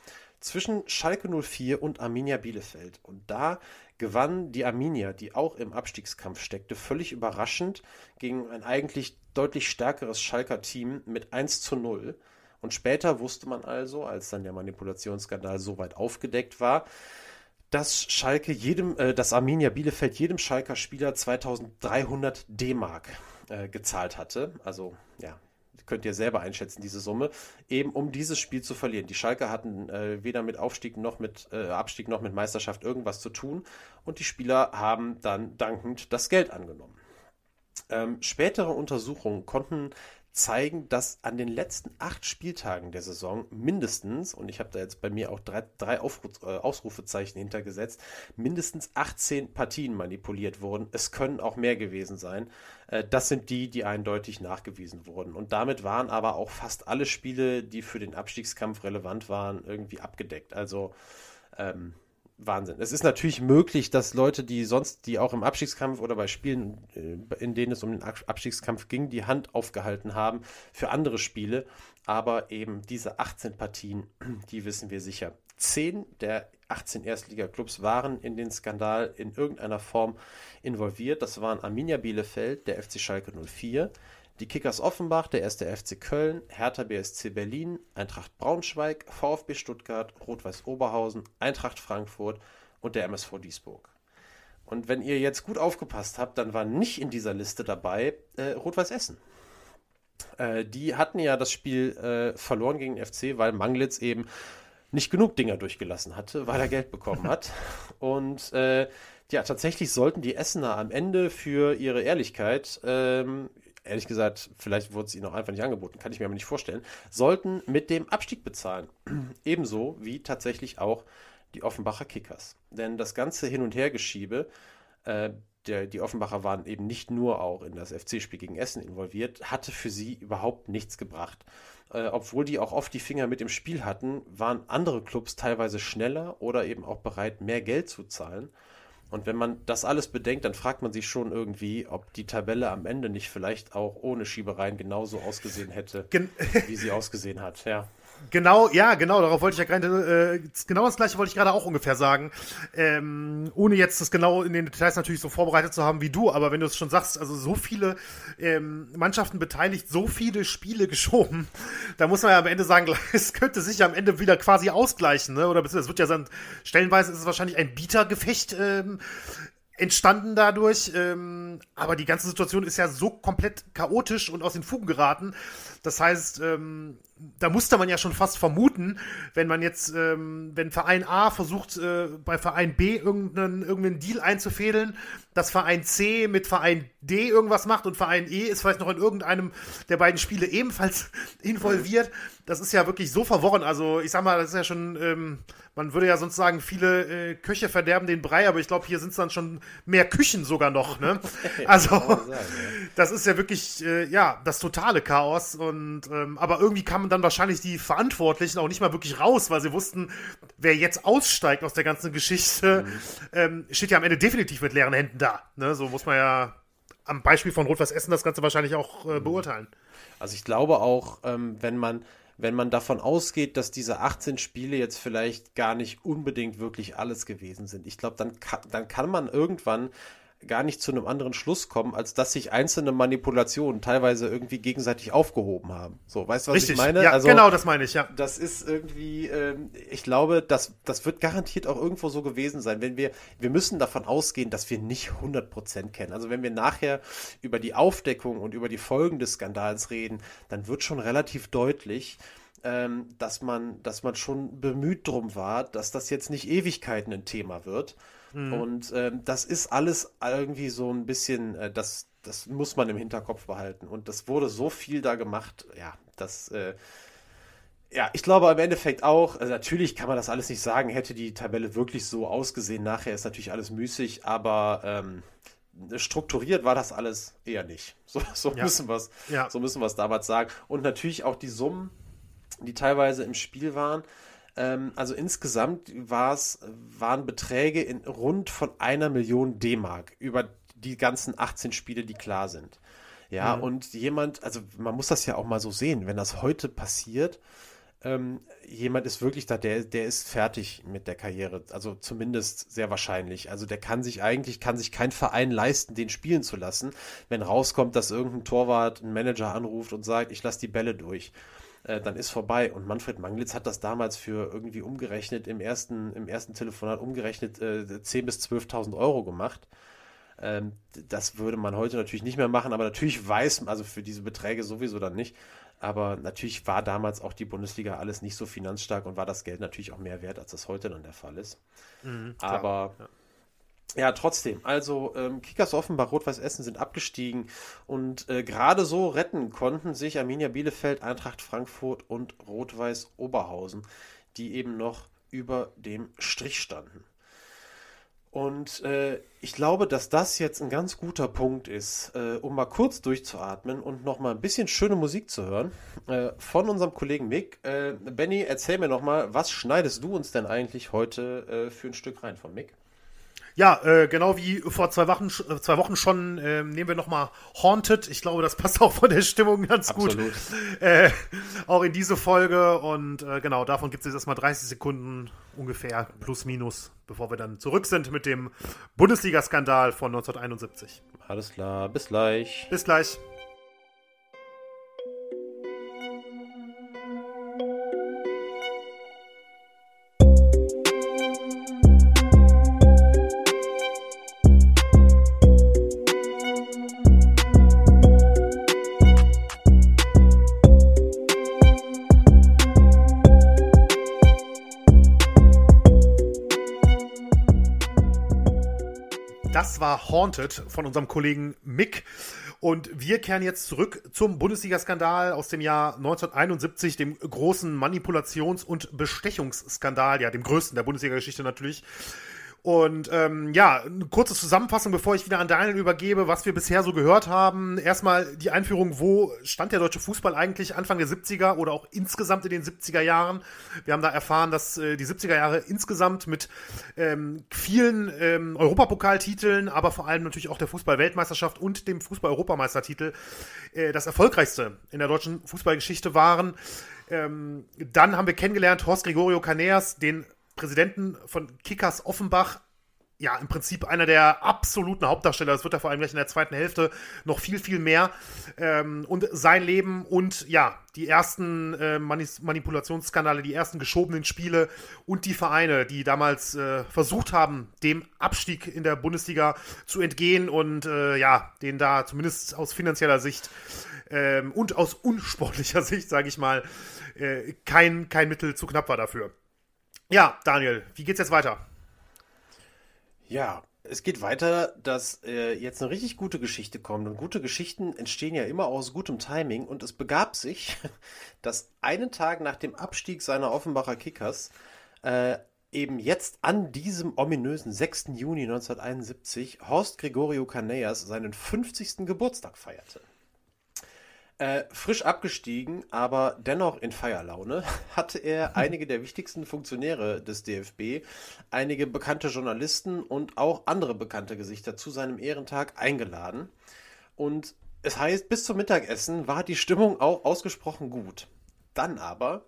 zwischen Schalke 04 und Arminia Bielefeld. Und da gewann die Arminia, die auch im Abstiegskampf steckte, völlig überraschend gegen ein eigentlich deutlich stärkeres Schalker Team mit 1 zu 0. Und später wusste man also, als dann der Manipulationsskandal soweit aufgedeckt war, dass Schalke jedem, äh, dass Arminia Bielefeld jedem Schalker Spieler 2300 D-Mark äh, gezahlt hatte. Also ja, könnt ihr selber einschätzen, diese Summe, eben um dieses Spiel zu verlieren. Die Schalke hatten äh, weder mit Aufstieg noch mit äh, Abstieg noch mit Meisterschaft irgendwas zu tun und die Spieler haben dann dankend das Geld angenommen. Ähm, spätere Untersuchungen konnten zeigen, dass an den letzten acht Spieltagen der Saison mindestens, und ich habe da jetzt bei mir auch drei, drei Aufruf, äh, Ausrufezeichen hintergesetzt, mindestens 18 Partien manipuliert wurden. Es können auch mehr gewesen sein. Äh, das sind die, die eindeutig nachgewiesen wurden. Und damit waren aber auch fast alle Spiele, die für den Abstiegskampf relevant waren, irgendwie abgedeckt. Also ähm, Wahnsinn. Es ist natürlich möglich, dass Leute, die sonst, die auch im Abstiegskampf oder bei Spielen, äh, in denen es um den Abstiegskampf ging, die Hand aufgehalten haben für andere Spiele. Aber eben diese 18 Partien, die wissen wir sicher. Zehn der 18 Erstliga-Clubs waren in den Skandal in irgendeiner Form involviert. Das waren Arminia Bielefeld, der FC Schalke 04, die Kickers Offenbach, der erste FC Köln, Hertha BSC Berlin, Eintracht Braunschweig, VfB Stuttgart, Rot-Weiß Oberhausen, Eintracht Frankfurt und der MSV Duisburg. Und wenn ihr jetzt gut aufgepasst habt, dann war nicht in dieser Liste dabei äh, Rot-Weiß Essen. Äh, die hatten ja das Spiel äh, verloren gegen den FC, weil Manglitz eben nicht genug Dinger durchgelassen hatte, weil er Geld bekommen hat. Und äh, ja, tatsächlich sollten die Essener am Ende für ihre Ehrlichkeit ähm, ehrlich gesagt, vielleicht wurde es ihnen auch einfach nicht angeboten, kann ich mir aber nicht vorstellen, sollten mit dem Abstieg bezahlen. Ebenso wie tatsächlich auch die Offenbacher Kickers. Denn das ganze Hin- und Hergeschiebe, äh, der, die Offenbacher waren eben nicht nur auch in das FC-Spiel gegen Essen involviert, hatte für sie überhaupt nichts gebracht. Äh, obwohl die auch oft die Finger mit im Spiel hatten, waren andere Clubs teilweise schneller oder eben auch bereit, mehr Geld zu zahlen. Und wenn man das alles bedenkt, dann fragt man sich schon irgendwie, ob die Tabelle am Ende nicht vielleicht auch ohne Schiebereien genauso ausgesehen hätte, Gen wie sie ausgesehen hat. Ja. Genau, ja, genau, darauf wollte ich ja gerade, äh, genau das gleiche wollte ich gerade auch ungefähr sagen. Ähm, ohne jetzt das genau in den Details natürlich so vorbereitet zu haben wie du, aber wenn du es schon sagst, also so viele ähm, Mannschaften beteiligt, so viele Spiele geschoben, da muss man ja am Ende sagen, es könnte sich ja am Ende wieder quasi ausgleichen, ne? Oder es wird ja dann, stellenweise ist es wahrscheinlich ein Bietergefecht ähm, entstanden dadurch. Ähm, aber die ganze Situation ist ja so komplett chaotisch und aus den Fugen geraten. Das heißt, ähm, da musste man ja schon fast vermuten, wenn man jetzt, ähm, wenn Verein A versucht, äh, bei Verein B irgendeinen, irgendeinen Deal einzufädeln, dass Verein C mit Verein D irgendwas macht und Verein E ist vielleicht noch in irgendeinem der beiden Spiele ebenfalls involviert. Das ist ja wirklich so verworren. Also ich sag mal, das ist ja schon, ähm, man würde ja sonst sagen, viele äh, Köche verderben den Brei, aber ich glaube, hier sind es dann schon mehr Küchen sogar noch. Ne? Also das ist ja wirklich, äh, ja, das totale Chaos. Und ähm, aber irgendwie kamen dann wahrscheinlich die Verantwortlichen auch nicht mal wirklich raus, weil sie wussten, wer jetzt aussteigt aus der ganzen Geschichte, mhm. ähm, steht ja am Ende definitiv mit leeren Händen da. Ne? So muss man ja am Beispiel von Rot-Weiß Essen das Ganze wahrscheinlich auch äh, mhm. beurteilen. Also ich glaube auch, ähm, wenn man wenn man davon ausgeht, dass diese 18 Spiele jetzt vielleicht gar nicht unbedingt wirklich alles gewesen sind. Ich glaube, dann kann, dann kann man irgendwann gar nicht zu einem anderen Schluss kommen, als dass sich einzelne Manipulationen teilweise irgendwie gegenseitig aufgehoben haben. So, weißt du, was Richtig. ich meine? Ja, also, genau, das meine ich, ja. Das ist irgendwie, ähm, ich glaube, das, das wird garantiert auch irgendwo so gewesen sein, wenn wir, wir müssen davon ausgehen, dass wir nicht 100% kennen. Also wenn wir nachher über die Aufdeckung und über die Folgen des Skandals reden, dann wird schon relativ deutlich, ähm, dass man, dass man schon bemüht drum war, dass das jetzt nicht Ewigkeiten ein Thema wird. Mhm. Und ähm, das ist alles irgendwie so ein bisschen, äh, das, das muss man im Hinterkopf behalten. Und das wurde so viel da gemacht, ja, das, äh, ja, ich glaube im Endeffekt auch, also natürlich kann man das alles nicht sagen, hätte die Tabelle wirklich so ausgesehen, nachher ist natürlich alles müßig, aber ähm, strukturiert war das alles eher nicht. So, so ja. müssen wir es ja. so damals sagen. Und natürlich auch die Summen, die teilweise im Spiel waren, ähm, also insgesamt war's, waren Beträge in rund von einer Million D-Mark über die ganzen 18 Spiele, die klar sind. Ja, mhm. und jemand, also man muss das ja auch mal so sehen, wenn das heute passiert, ähm, jemand ist wirklich da, der, der ist fertig mit der Karriere. Also zumindest sehr wahrscheinlich. Also der kann sich eigentlich, kann sich kein Verein leisten, den spielen zu lassen, wenn rauskommt, dass irgendein Torwart einen Manager anruft und sagt, ich lasse die Bälle durch. Äh, dann ist vorbei. Und Manfred Manglitz hat das damals für irgendwie umgerechnet, im ersten, im ersten Telefonat umgerechnet, äh, 10.000 bis 12.000 Euro gemacht. Ähm, das würde man heute natürlich nicht mehr machen, aber natürlich weiß man, also für diese Beträge sowieso dann nicht. Aber natürlich war damals auch die Bundesliga alles nicht so finanzstark und war das Geld natürlich auch mehr wert, als das heute dann der Fall ist. Mhm, aber ja. Ja, trotzdem. Also ähm, Kickers Offenbach, Rot-Weiß Essen sind abgestiegen und äh, gerade so retten konnten sich Arminia Bielefeld, Eintracht Frankfurt und Rot-Weiß Oberhausen, die eben noch über dem Strich standen. Und äh, ich glaube, dass das jetzt ein ganz guter Punkt ist, äh, um mal kurz durchzuatmen und noch mal ein bisschen schöne Musik zu hören äh, von unserem Kollegen Mick. Äh, Benny, erzähl mir noch mal, was schneidest du uns denn eigentlich heute äh, für ein Stück rein von Mick? Ja, äh, genau wie vor zwei Wochen, äh, zwei Wochen schon äh, nehmen wir nochmal Haunted. Ich glaube, das passt auch von der Stimmung ganz Absolut. gut. Äh, auch in diese Folge. Und äh, genau, davon gibt es jetzt erstmal 30 Sekunden ungefähr, plus minus, bevor wir dann zurück sind mit dem Bundesliga-Skandal von 1971. Alles klar, bis gleich. Bis gleich. Haunted von unserem Kollegen Mick. Und wir kehren jetzt zurück zum Bundesliga-Skandal aus dem Jahr 1971, dem großen Manipulations- und Bestechungsskandal, ja, dem größten der Bundesliga-Geschichte natürlich. Und ähm, ja, eine kurze Zusammenfassung, bevor ich wieder an Daniel übergebe, was wir bisher so gehört haben. Erstmal die Einführung, wo stand der deutsche Fußball eigentlich Anfang der 70er oder auch insgesamt in den 70er Jahren. Wir haben da erfahren, dass äh, die 70er Jahre insgesamt mit ähm, vielen ähm, Europapokaltiteln, aber vor allem natürlich auch der Fußball-Weltmeisterschaft und dem Fußball-Europameistertitel äh, das erfolgreichste in der deutschen Fußballgeschichte waren. Ähm, dann haben wir kennengelernt Horst Gregorio Caneas, den Präsidenten von Kickers Offenbach ja, im Prinzip einer der absoluten Hauptdarsteller. Das wird er vor allem gleich in der zweiten Hälfte noch viel, viel mehr. Ähm, und sein Leben und ja, die ersten äh, Manipulationsskandale, die ersten geschobenen Spiele und die Vereine, die damals äh, versucht haben, dem Abstieg in der Bundesliga zu entgehen und äh, ja, den da zumindest aus finanzieller Sicht ähm, und aus unsportlicher Sicht, sage ich mal, äh, kein, kein Mittel zu knapp war dafür. Ja, Daniel, wie geht's jetzt weiter? Ja, es geht weiter, dass äh, jetzt eine richtig gute Geschichte kommt. Und gute Geschichten entstehen ja immer aus gutem Timing. Und es begab sich, dass einen Tag nach dem Abstieg seiner Offenbacher Kickers äh, eben jetzt an diesem ominösen 6. Juni 1971 Horst Gregorio Caneas seinen 50. Geburtstag feierte. Äh, frisch abgestiegen, aber dennoch in Feierlaune, hatte er einige der wichtigsten Funktionäre des DFB, einige bekannte Journalisten und auch andere bekannte Gesichter zu seinem Ehrentag eingeladen. Und es heißt, bis zum Mittagessen war die Stimmung auch ausgesprochen gut. Dann aber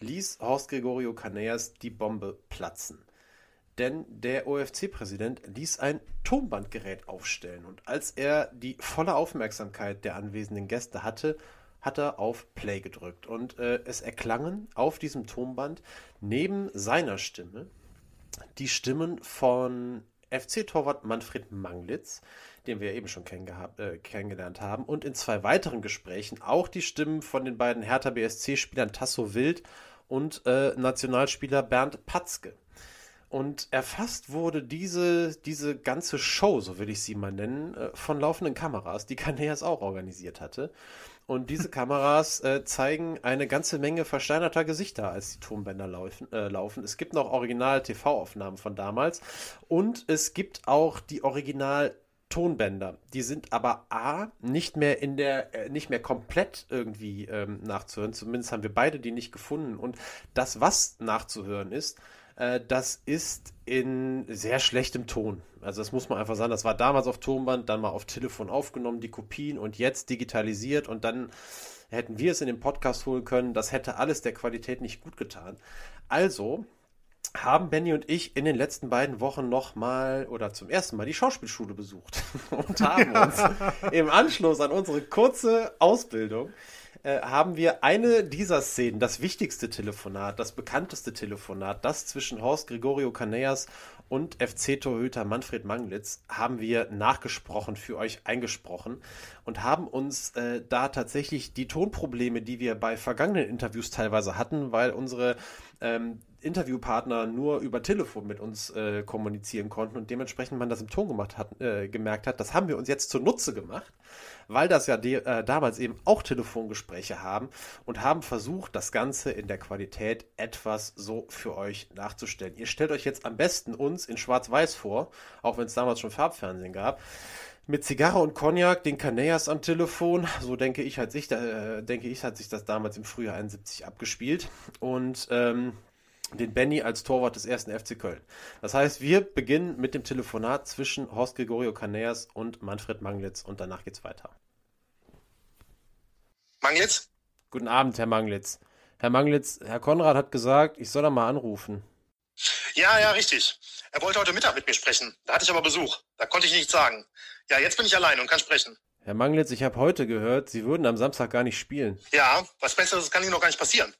ließ Horst Gregorio Caneas die Bombe platzen denn der OFC-Präsident ließ ein Tonbandgerät aufstellen. Und als er die volle Aufmerksamkeit der anwesenden Gäste hatte, hat er auf Play gedrückt. Und äh, es erklangen auf diesem Tonband neben seiner Stimme die Stimmen von FC-Torwart Manfred Manglitz, den wir eben schon äh, kennengelernt haben, und in zwei weiteren Gesprächen auch die Stimmen von den beiden Hertha BSC-Spielern Tasso Wild und äh, Nationalspieler Bernd Patzke. Und erfasst wurde diese, diese ganze Show, so will ich sie mal nennen, äh, von laufenden Kameras, die Caneas auch organisiert hatte. Und diese Kameras äh, zeigen eine ganze Menge versteinerter Gesichter, als die Tonbänder laufen, äh, laufen. Es gibt noch Original-TV-Aufnahmen von damals. Und es gibt auch die Original- Tonbänder. Die sind aber A, nicht mehr in der, äh, nicht mehr komplett irgendwie ähm, nachzuhören. Zumindest haben wir beide die nicht gefunden. Und das, was nachzuhören ist, äh, das ist in sehr schlechtem Ton. Also das muss man einfach sagen. Das war damals auf Tonband, dann mal auf Telefon aufgenommen, die Kopien und jetzt digitalisiert und dann hätten wir es in den Podcast holen können. Das hätte alles der Qualität nicht gut getan. Also haben Benny und ich in den letzten beiden Wochen nochmal oder zum ersten Mal die Schauspielschule besucht und haben uns im Anschluss an unsere kurze Ausbildung äh, haben wir eine dieser Szenen, das wichtigste Telefonat, das bekannteste Telefonat, das zwischen Horst Gregorio Caneas und FC-Torhüter Manfred Manglitz, haben wir nachgesprochen, für euch eingesprochen und haben uns äh, da tatsächlich die Tonprobleme, die wir bei vergangenen Interviews teilweise hatten, weil unsere ähm, Interviewpartner nur über Telefon mit uns äh, kommunizieren konnten und dementsprechend man das im Ton gemacht hat, äh, gemerkt hat, das haben wir uns jetzt zunutze gemacht, weil das ja äh, damals eben auch Telefongespräche haben und haben versucht, das Ganze in der Qualität etwas so für euch nachzustellen. Ihr stellt euch jetzt am besten uns in Schwarz-Weiß vor, auch wenn es damals schon Farbfernsehen gab mit Zigarre und Cognac, den Canellas am Telefon. So denke ich, hat sich, äh, denke ich, hat sich das damals im Frühjahr 71 abgespielt. Und ähm, den Benny als Torwart des ersten FC Köln. Das heißt, wir beginnen mit dem Telefonat zwischen Horst Gregorio Canellas und Manfred Manglitz und danach geht's weiter. Manglitz? Guten Abend, Herr Manglitz. Herr Manglitz, Herr Konrad hat gesagt, ich soll da mal anrufen. Ja, ja, richtig. Er wollte heute Mittag mit mir sprechen. Da hatte ich aber Besuch. Da konnte ich nichts sagen. Ja, jetzt bin ich allein und kann sprechen. Herr Manglitz, ich habe heute gehört, Sie würden am Samstag gar nicht spielen. Ja, was Besseres kann Ihnen noch gar nicht passieren.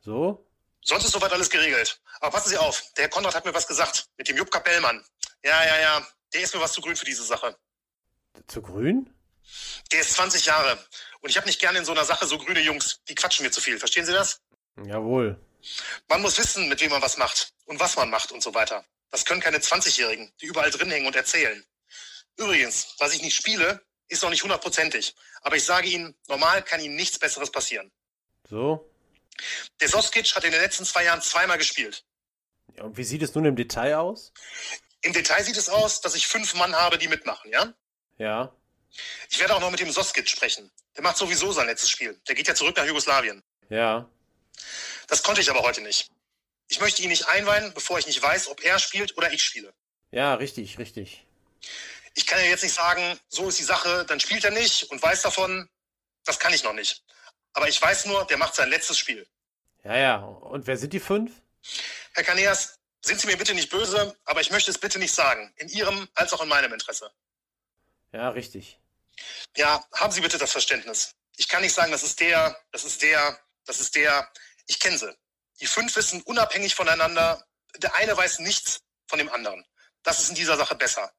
So? Sonst ist soweit alles geregelt. Aber passen Sie auf, der Herr Konrad hat mir was gesagt. Mit dem Jupp Kapellmann. Ja, ja, ja. Der ist mir was zu grün für diese Sache. Zu grün? Der ist 20 Jahre. Und ich habe nicht gerne in so einer Sache so grüne Jungs. Die quatschen mir zu viel. Verstehen Sie das? Jawohl. Man muss wissen, mit wem man was macht und was man macht und so weiter. Das können keine 20-Jährigen, die überall drin hängen und erzählen. Übrigens, was ich nicht spiele, ist noch nicht hundertprozentig. Aber ich sage Ihnen, normal kann Ihnen nichts Besseres passieren. So? Der Soskic hat in den letzten zwei Jahren zweimal gespielt. Ja, und wie sieht es nun im Detail aus? Im Detail sieht es aus, dass ich fünf Mann habe, die mitmachen, ja? Ja. Ich werde auch noch mit dem Soskic sprechen. Der macht sowieso sein letztes Spiel. Der geht ja zurück nach Jugoslawien. Ja. Das konnte ich aber heute nicht. Ich möchte ihn nicht einweihen, bevor ich nicht weiß, ob er spielt oder ich spiele. Ja, richtig, richtig. Ich kann ja jetzt nicht sagen, so ist die Sache, dann spielt er nicht und weiß davon. Das kann ich noch nicht. Aber ich weiß nur, der macht sein letztes Spiel. Ja, ja. Und wer sind die fünf? Herr Kaneas, sind Sie mir bitte nicht böse, aber ich möchte es bitte nicht sagen. In Ihrem als auch in meinem Interesse. Ja, richtig. Ja, haben Sie bitte das Verständnis. Ich kann nicht sagen, das ist der, das ist der, das ist der. Ich kenne sie. Die fünf wissen unabhängig voneinander. Der eine weiß nichts von dem anderen. Das ist in dieser Sache besser.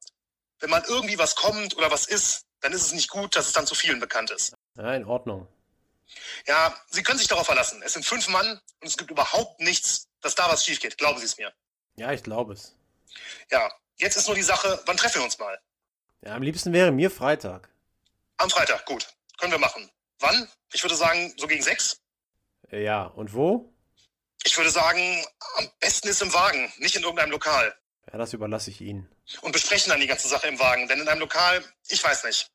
Wenn man irgendwie was kommt oder was ist, dann ist es nicht gut, dass es dann zu vielen bekannt ist. Ja, in Ordnung. Ja, Sie können sich darauf verlassen. Es sind fünf Mann und es gibt überhaupt nichts, dass da was schief geht. Glauben Sie es mir. Ja, ich glaube es. Ja, jetzt ist nur die Sache, wann treffen wir uns mal? Ja, am liebsten wäre mir Freitag. Am Freitag, gut. Können wir machen. Wann? Ich würde sagen, so gegen sechs. Ja, und wo? Ich würde sagen, am besten ist im Wagen, nicht in irgendeinem Lokal. Ja, das überlasse ich Ihnen. Und besprechen dann die ganze Sache im Wagen, denn in einem Lokal, ich weiß nicht.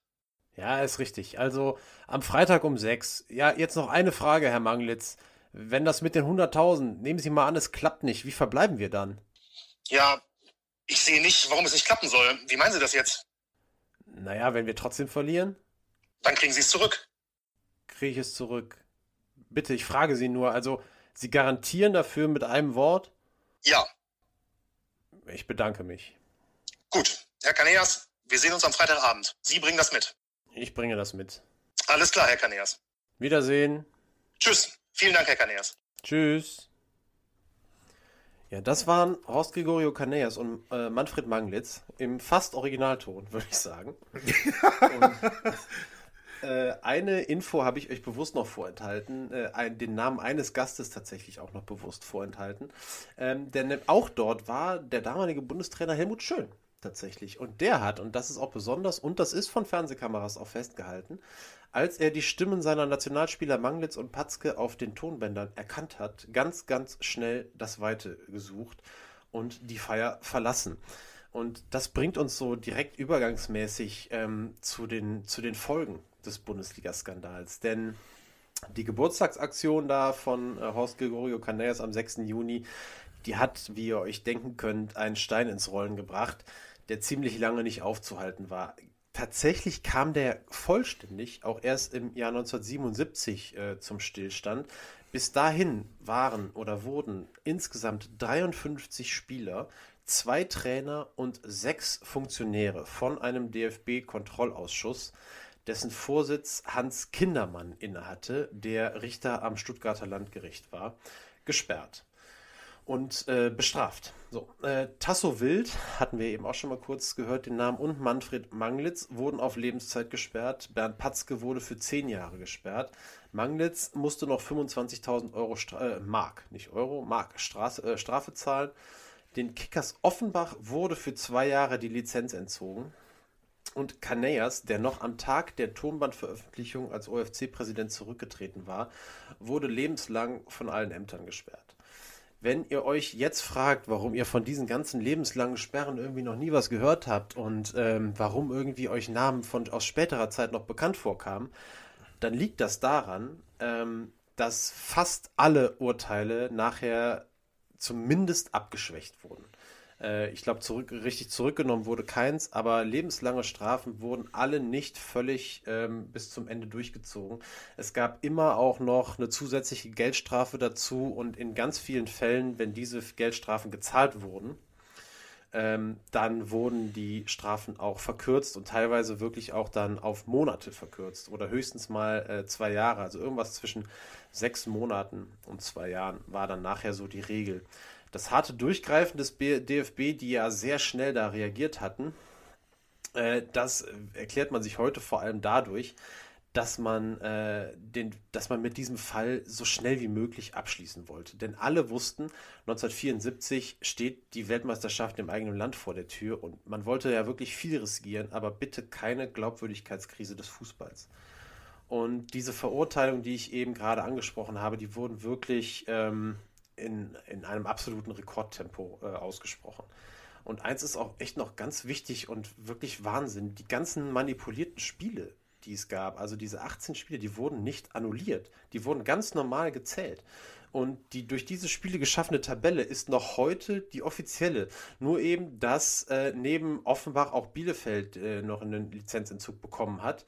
Ja, ist richtig. Also am Freitag um sechs. Ja, jetzt noch eine Frage, Herr Manglitz. Wenn das mit den 100.000, nehmen Sie mal an, es klappt nicht. Wie verbleiben wir dann? Ja, ich sehe nicht, warum es nicht klappen soll. Wie meinen Sie das jetzt? Naja, wenn wir trotzdem verlieren? Dann kriegen Sie es zurück. Kriege ich es zurück? Bitte, ich frage Sie nur. Also, Sie garantieren dafür mit einem Wort? Ja. Ich bedanke mich. Gut. Herr Kaneas, wir sehen uns am Freitagabend. Sie bringen das mit. Ich bringe das mit. Alles klar, Herr Kaneas. Wiedersehen. Tschüss. Vielen Dank, Herr Kaneas. Tschüss. Ja, das waren Horst Gregorio Caneas und äh, Manfred Manglitz im fast Originalton, würde ich sagen. und, äh, eine Info habe ich euch bewusst noch vorenthalten, äh, ein, den Namen eines Gastes tatsächlich auch noch bewusst vorenthalten. Ähm, denn auch dort war der damalige Bundestrainer Helmut Schön tatsächlich. Und der hat, und das ist auch besonders, und das ist von Fernsehkameras auch festgehalten, als er die Stimmen seiner Nationalspieler Manglitz und Patzke auf den Tonbändern erkannt hat, ganz, ganz schnell das Weite gesucht und die Feier verlassen. Und das bringt uns so direkt übergangsmäßig ähm, zu, den, zu den Folgen des Bundesliga-Skandals. Denn die Geburtstagsaktion da von äh, Horst Gregorio Canellas am 6. Juni, die hat, wie ihr euch denken könnt, einen Stein ins Rollen gebracht, der ziemlich lange nicht aufzuhalten war tatsächlich kam der vollständig auch erst im Jahr 1977 äh, zum Stillstand. Bis dahin waren oder wurden insgesamt 53 Spieler, zwei Trainer und sechs Funktionäre von einem DFB-Kontrollausschuss, dessen Vorsitz Hans Kindermann innehatte, der Richter am Stuttgarter Landgericht war, gesperrt. Und äh, bestraft. So, äh, Tasso Wild, hatten wir eben auch schon mal kurz gehört, den Namen, und Manfred Manglitz wurden auf Lebenszeit gesperrt. Bernd Patzke wurde für zehn Jahre gesperrt. Manglitz musste noch 25.000 Euro Stra äh, Mark, nicht Euro, Mark Straße, äh, Strafe zahlen. Den Kickers Offenbach wurde für zwei Jahre die Lizenz entzogen. Und Canellas, der noch am Tag der Tonbandveröffentlichung als OFC-Präsident zurückgetreten war, wurde lebenslang von allen Ämtern gesperrt. Wenn ihr euch jetzt fragt, warum ihr von diesen ganzen lebenslangen Sperren irgendwie noch nie was gehört habt und ähm, warum irgendwie euch Namen von, aus späterer Zeit noch bekannt vorkamen, dann liegt das daran, ähm, dass fast alle Urteile nachher zumindest abgeschwächt wurden. Äh, ich glaube, zurück, richtig zurückgenommen wurde keins, aber lebenslange Strafen wurden alle nicht völlig ähm, bis zum Ende durchgezogen. Es gab immer auch noch eine zusätzliche Geldstrafe dazu und in ganz vielen Fällen, wenn diese Geldstrafen gezahlt wurden, ähm, dann wurden die Strafen auch verkürzt und teilweise wirklich auch dann auf Monate verkürzt oder höchstens mal äh, zwei Jahre. Also irgendwas zwischen sechs Monaten und zwei Jahren war dann nachher so die Regel das harte Durchgreifen des DFB, die ja sehr schnell da reagiert hatten, äh, das erklärt man sich heute vor allem dadurch, dass man, äh, den, dass man mit diesem Fall so schnell wie möglich abschließen wollte. Denn alle wussten, 1974 steht die Weltmeisterschaft im eigenen Land vor der Tür und man wollte ja wirklich viel riskieren, aber bitte keine Glaubwürdigkeitskrise des Fußballs. Und diese Verurteilung, die ich eben gerade angesprochen habe, die wurden wirklich ähm, in, in einem absoluten Rekordtempo äh, ausgesprochen. Und eins ist auch echt noch ganz wichtig und wirklich Wahnsinn. Die ganzen manipulierten Spiele, die es gab, also diese 18 Spiele, die wurden nicht annulliert. Die wurden ganz normal gezählt. Und die durch diese Spiele geschaffene Tabelle ist noch heute die offizielle. Nur eben, dass äh, neben Offenbach auch Bielefeld äh, noch einen Lizenzentzug bekommen hat.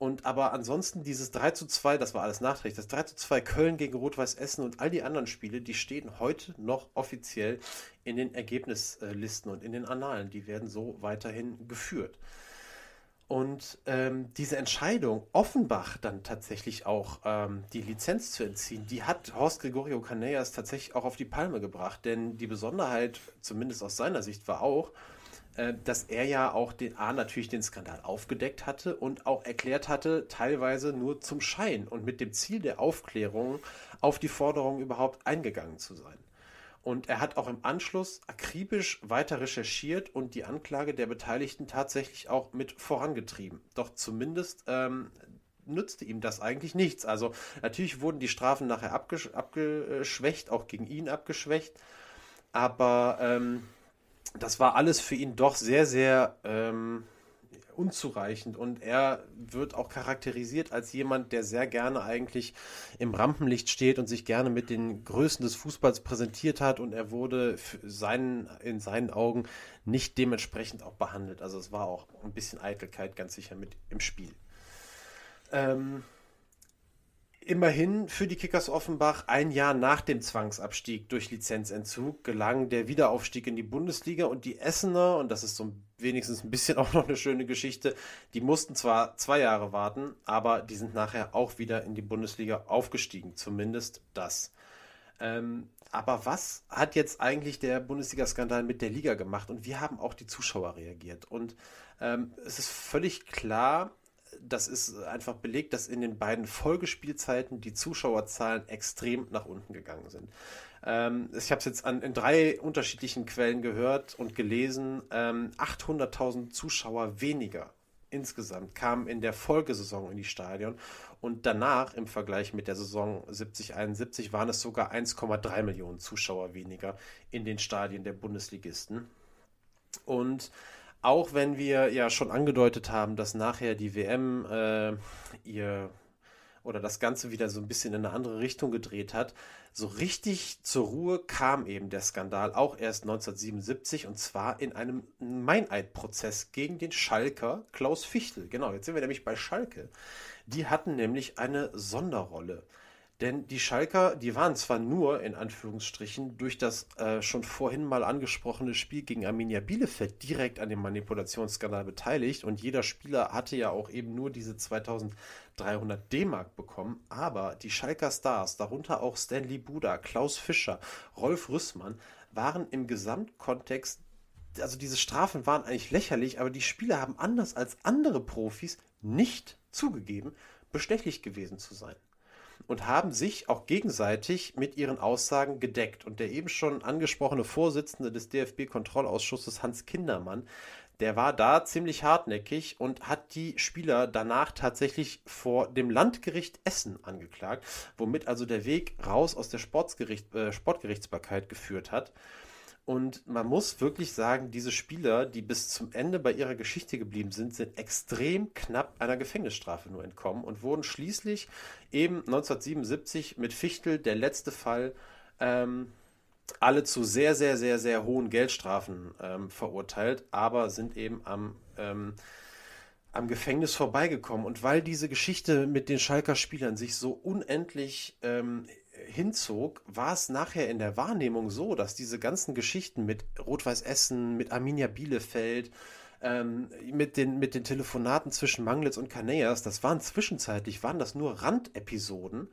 Und aber ansonsten dieses 3 zu 2, das war alles nachträglich, das 3 zu 2 Köln gegen Rot-Weiß Essen und all die anderen Spiele, die stehen heute noch offiziell in den Ergebnislisten und in den Annalen. Die werden so weiterhin geführt. Und ähm, diese Entscheidung, Offenbach dann tatsächlich auch ähm, die Lizenz zu entziehen, die hat Horst Gregorio Canellas tatsächlich auch auf die Palme gebracht. Denn die Besonderheit, zumindest aus seiner Sicht, war auch, dass er ja auch den A natürlich den Skandal aufgedeckt hatte und auch erklärt hatte, teilweise nur zum Schein und mit dem Ziel der Aufklärung auf die Forderung überhaupt eingegangen zu sein. Und er hat auch im Anschluss akribisch weiter recherchiert und die Anklage der Beteiligten tatsächlich auch mit vorangetrieben. Doch zumindest ähm, nützte ihm das eigentlich nichts. Also natürlich wurden die Strafen nachher abgesch abgeschwächt, auch gegen ihn abgeschwächt. Aber ähm, das war alles für ihn doch sehr, sehr ähm, unzureichend und er wird auch charakterisiert als jemand, der sehr gerne eigentlich im Rampenlicht steht und sich gerne mit den Größen des Fußballs präsentiert hat und er wurde seinen, in seinen Augen nicht dementsprechend auch behandelt. Also es war auch ein bisschen Eitelkeit ganz sicher mit im Spiel. Ähm, Immerhin für die Kickers Offenbach ein Jahr nach dem Zwangsabstieg durch Lizenzentzug gelang der Wiederaufstieg in die Bundesliga und die Essener, und das ist so wenigstens ein bisschen auch noch eine schöne Geschichte, die mussten zwar zwei Jahre warten, aber die sind nachher auch wieder in die Bundesliga aufgestiegen, zumindest das. Ähm, aber was hat jetzt eigentlich der Bundesliga-Skandal mit der Liga gemacht? Und wie haben auch die Zuschauer reagiert? Und ähm, es ist völlig klar, das ist einfach belegt, dass in den beiden Folgespielzeiten die Zuschauerzahlen extrem nach unten gegangen sind. Ähm, ich habe es jetzt an, in drei unterschiedlichen Quellen gehört und gelesen. Ähm, 800.000 Zuschauer weniger insgesamt kamen in der Folgesaison in die Stadion und danach im Vergleich mit der Saison 70-71 waren es sogar 1,3 Millionen Zuschauer weniger in den Stadien der Bundesligisten. Und auch wenn wir ja schon angedeutet haben, dass nachher die WM äh, ihr oder das Ganze wieder so ein bisschen in eine andere Richtung gedreht hat, so richtig zur Ruhe kam eben der Skandal auch erst 1977 und zwar in einem Meineidprozess gegen den Schalker Klaus Fichtel. Genau, jetzt sind wir nämlich bei Schalke. Die hatten nämlich eine Sonderrolle. Denn die Schalker, die waren zwar nur in Anführungsstrichen durch das äh, schon vorhin mal angesprochene Spiel gegen Arminia Bielefeld direkt an dem Manipulationsskandal beteiligt. Und jeder Spieler hatte ja auch eben nur diese 2300 D-Mark bekommen, aber die Schalker Stars, darunter auch Stanley Buda, Klaus Fischer, Rolf Rüssmann, waren im Gesamtkontext also diese Strafen waren eigentlich lächerlich, aber die Spieler haben anders als andere Profis nicht zugegeben, bestechlich gewesen zu sein und haben sich auch gegenseitig mit ihren Aussagen gedeckt. Und der eben schon angesprochene Vorsitzende des DFB-Kontrollausschusses, Hans Kindermann, der war da ziemlich hartnäckig und hat die Spieler danach tatsächlich vor dem Landgericht Essen angeklagt, womit also der Weg raus aus der äh, Sportgerichtsbarkeit geführt hat. Und man muss wirklich sagen, diese Spieler, die bis zum Ende bei ihrer Geschichte geblieben sind, sind extrem knapp einer Gefängnisstrafe nur entkommen und wurden schließlich eben 1977 mit Fichtel, der letzte Fall, ähm, alle zu sehr, sehr, sehr, sehr hohen Geldstrafen ähm, verurteilt, aber sind eben am, ähm, am Gefängnis vorbeigekommen. Und weil diese Geschichte mit den Schalker Spielern sich so unendlich ähm, hinzog, war es nachher in der Wahrnehmung so, dass diese ganzen Geschichten mit Rot-Weiß Essen, mit Arminia Bielefeld, ähm, mit, den, mit den Telefonaten zwischen Manglitz und Canellas, das waren zwischenzeitlich, waren das nur Randepisoden.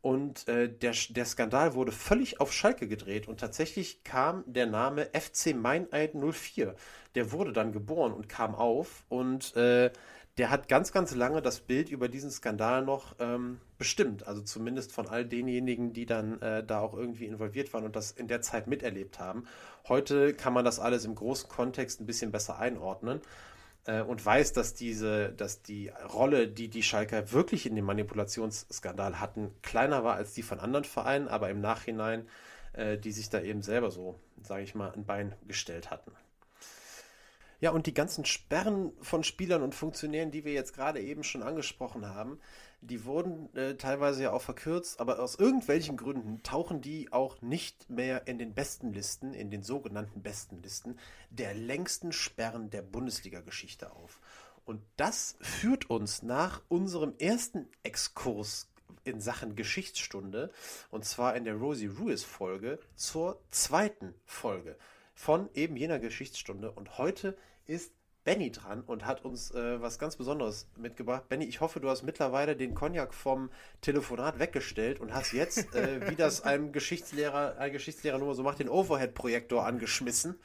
Und äh, der, der Skandal wurde völlig auf Schalke gedreht und tatsächlich kam der Name FC Meineid 04. Der wurde dann geboren und kam auf und äh, der hat ganz, ganz lange das Bild über diesen Skandal noch ähm, bestimmt. Also zumindest von all denjenigen, die dann äh, da auch irgendwie involviert waren und das in der Zeit miterlebt haben. Heute kann man das alles im großen Kontext ein bisschen besser einordnen äh, und weiß, dass diese, dass die Rolle, die die Schalker wirklich in dem Manipulationsskandal hatten, kleiner war als die von anderen Vereinen, aber im Nachhinein äh, die sich da eben selber so, sage ich mal, ein Bein gestellt hatten. Ja, und die ganzen Sperren von Spielern und Funktionären, die wir jetzt gerade eben schon angesprochen haben, die wurden äh, teilweise ja auch verkürzt, aber aus irgendwelchen Gründen tauchen die auch nicht mehr in den besten Listen, in den sogenannten besten Listen der längsten Sperren der Bundesliga-Geschichte auf. Und das führt uns nach unserem ersten Exkurs in Sachen Geschichtsstunde, und zwar in der Rosie Ruiz Folge, zur zweiten Folge von eben jener Geschichtsstunde. Und heute ist Benny dran und hat uns äh, was ganz Besonderes mitgebracht. Benny, ich hoffe, du hast mittlerweile den Cognac vom Telefonat weggestellt und hast jetzt, äh, wie das einem Geschichtslehrer, ein Geschichtslehrer nur so macht, den Overhead-Projektor angeschmissen.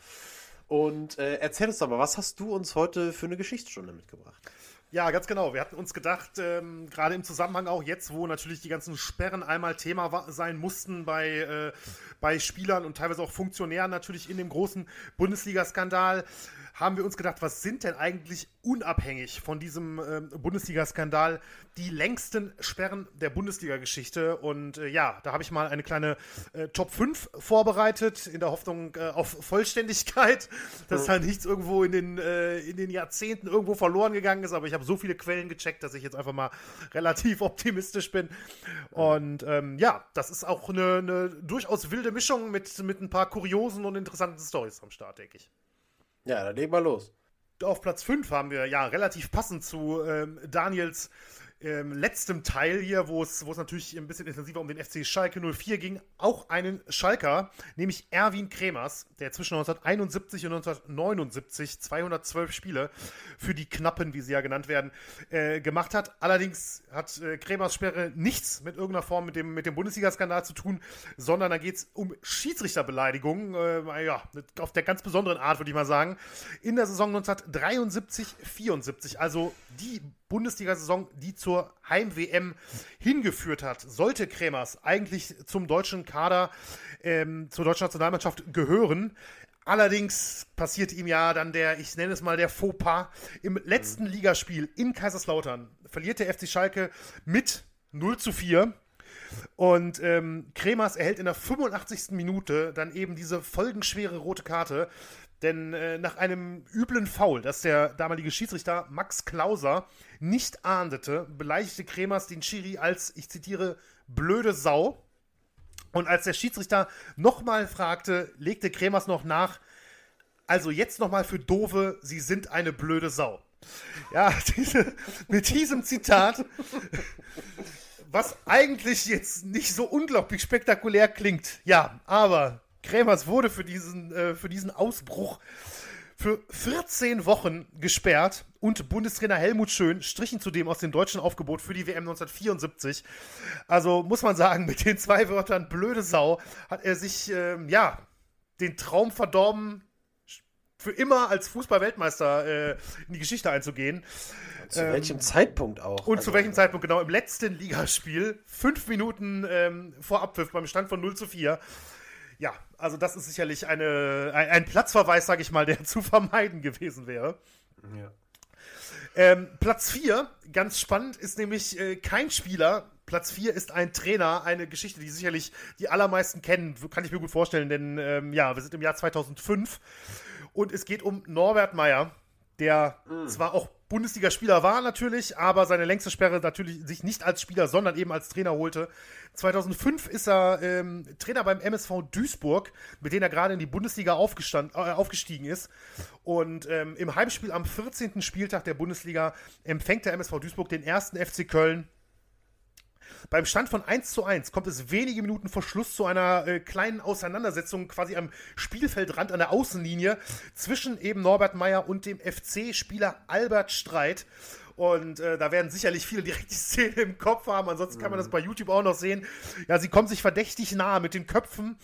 Und äh, erzähl uns doch mal, was hast du uns heute für eine Geschichtsstunde mitgebracht? Ja, ganz genau. Wir hatten uns gedacht, ähm, gerade im Zusammenhang auch jetzt, wo natürlich die ganzen Sperren einmal Thema sein mussten bei, äh, bei Spielern und teilweise auch Funktionären natürlich in dem großen Bundesliga-Skandal, haben wir uns gedacht, was sind denn eigentlich unabhängig von diesem äh, Bundesliga-Skandal die längsten Sperren der Bundesliga-Geschichte? Und äh, ja, da habe ich mal eine kleine äh, Top 5 vorbereitet, in der Hoffnung äh, auf Vollständigkeit, dass da nichts irgendwo in den, äh, in den Jahrzehnten irgendwo verloren gegangen ist. Aber ich habe so viele Quellen gecheckt, dass ich jetzt einfach mal relativ optimistisch bin. Und ähm, ja, das ist auch eine, eine durchaus wilde Mischung mit, mit ein paar kuriosen und interessanten Stories am Start, denke ich. Ja, dann legen wir los. Auf Platz 5 haben wir ja relativ passend zu ähm, Daniels ähm, letztem Teil hier, wo es, natürlich ein bisschen intensiver um den FC Schalke 04 ging, auch einen Schalker, nämlich Erwin Kremers, der zwischen 1971 und 1979 212 Spiele für die Knappen, wie sie ja genannt werden, äh, gemacht hat. Allerdings hat äh, Kremers Sperre nichts mit irgendeiner Form mit dem, mit dem Bundesliga-Skandal zu tun, sondern da geht es um Schiedsrichterbeleidigung, äh, ja, auf der ganz besonderen Art, würde ich mal sagen, in der Saison 1973, 74, also die Bundesliga-Saison, die zur Heim-WM hingeführt hat, sollte Kremers eigentlich zum deutschen Kader, ähm, zur deutschen Nationalmannschaft gehören. Allerdings passiert ihm ja dann der, ich nenne es mal der Fauxpas, im letzten mhm. Ligaspiel in Kaiserslautern verliert der FC Schalke mit 0 zu 4. Und ähm, Kremers erhält in der 85. Minute dann eben diese folgenschwere rote Karte, denn äh, nach einem üblen Foul, das der damalige Schiedsrichter Max Klauser nicht ahndete, beleidigte Kremers den Schiri als, ich zitiere, blöde Sau. Und als der Schiedsrichter nochmal fragte, legte Kremers noch nach, also jetzt nochmal für Dove, Sie sind eine blöde Sau. Ja, diese, mit diesem Zitat Was eigentlich jetzt nicht so unglaublich spektakulär klingt. Ja, aber Krämers wurde für diesen, äh, für diesen Ausbruch für 14 Wochen gesperrt und Bundestrainer Helmut Schön strichen zudem aus dem deutschen Aufgebot für die WM 1974. Also muss man sagen, mit den zwei Wörtern blöde Sau hat er sich, ähm, ja, den Traum verdorben, für immer als Fußball-Weltmeister äh, in die Geschichte einzugehen. Zu ähm, welchem Zeitpunkt auch? Und also, zu welchem Zeitpunkt, genau, im letzten Ligaspiel, fünf Minuten ähm, vor Abpfiff beim Stand von 0 zu 4. Ja, also das ist sicherlich eine, ein, ein Platzverweis, sage ich mal, der zu vermeiden gewesen wäre. Ja. Ähm, Platz 4, ganz spannend, ist nämlich äh, kein Spieler. Platz 4 ist ein Trainer, eine Geschichte, die sicherlich die allermeisten kennen, kann ich mir gut vorstellen, denn ähm, ja, wir sind im Jahr 2005 und es geht um Norbert Meyer, der mhm. zwar auch Bundesligaspieler war natürlich, aber seine längste Sperre natürlich sich nicht als Spieler, sondern eben als Trainer holte. 2005 ist er ähm, Trainer beim MSV Duisburg, mit dem er gerade in die Bundesliga äh, aufgestiegen ist. Und ähm, im Heimspiel am 14. Spieltag der Bundesliga empfängt der MSV Duisburg den ersten FC Köln beim Stand von 1 zu 1 kommt es wenige Minuten vor Schluss zu einer äh, kleinen Auseinandersetzung quasi am Spielfeldrand an der Außenlinie zwischen eben Norbert Meyer und dem FC-Spieler Albert Streit. Und äh, da werden sicherlich viele direkt die Szene im Kopf haben. Ansonsten kann man das mhm. bei YouTube auch noch sehen. Ja, sie kommen sich verdächtig nahe mit den Köpfen.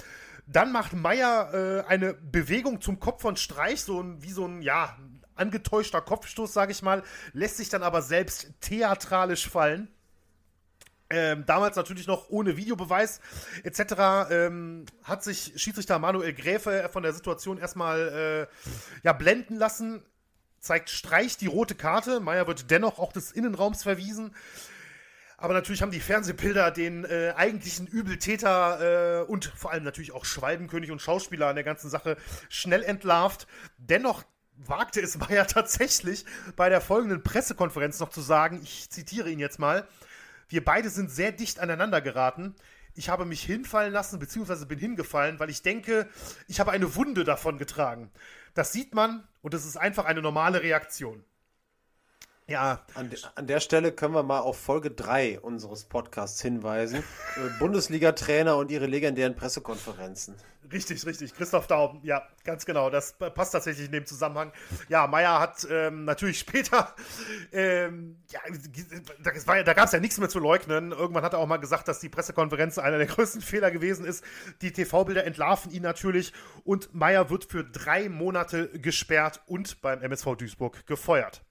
Dann macht Meyer äh, eine Bewegung zum Kopf von Streich, so ein, wie so ein, ja, angetäuschter Kopfstoß, sage ich mal, lässt sich dann aber selbst theatralisch fallen. Ähm, damals natürlich noch ohne Videobeweis etc. Ähm, hat sich Schiedsrichter Manuel Gräfe von der Situation erstmal äh, ja, blenden lassen, zeigt Streich die rote Karte. Meier wird dennoch auch des Innenraums verwiesen. Aber natürlich haben die Fernsehbilder den äh, eigentlichen Übeltäter äh, und vor allem natürlich auch Schwalbenkönig und Schauspieler an der ganzen Sache schnell entlarvt. Dennoch wagte es Meier tatsächlich bei der folgenden Pressekonferenz noch zu sagen, ich zitiere ihn jetzt mal, wir beide sind sehr dicht aneinander geraten. Ich habe mich hinfallen lassen, beziehungsweise bin hingefallen, weil ich denke, ich habe eine Wunde davon getragen. Das sieht man und es ist einfach eine normale Reaktion. Ja. An, de an, der Stelle können wir mal auf Folge 3 unseres Podcasts hinweisen. Bundesliga-Trainer und ihre legendären Pressekonferenzen. Richtig, richtig. Christoph Daum, ja, ganz genau. Das passt tatsächlich in dem Zusammenhang. Ja, Meier hat ähm, natürlich später, ähm, ja, da, da gab es ja nichts mehr zu leugnen. Irgendwann hat er auch mal gesagt, dass die Pressekonferenz einer der größten Fehler gewesen ist. Die TV-Bilder entlarven ihn natürlich und Meier wird für drei Monate gesperrt und beim MSV Duisburg gefeuert.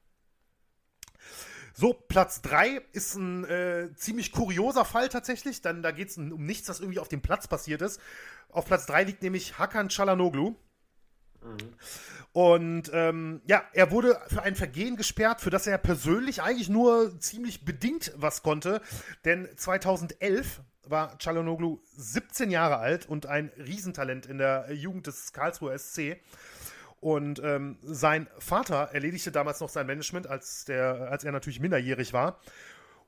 So, Platz 3 ist ein äh, ziemlich kurioser Fall tatsächlich, denn da geht es um nichts, was irgendwie auf dem Platz passiert ist. Auf Platz 3 liegt nämlich Hakan Çalhanoğlu. Mhm. Und ähm, ja, er wurde für ein Vergehen gesperrt, für das er persönlich eigentlich nur ziemlich bedingt was konnte. Denn 2011 war Çalhanoğlu 17 Jahre alt und ein Riesentalent in der Jugend des Karlsruher SC. Und ähm, sein Vater erledigte damals noch sein Management, als, der, als er natürlich minderjährig war.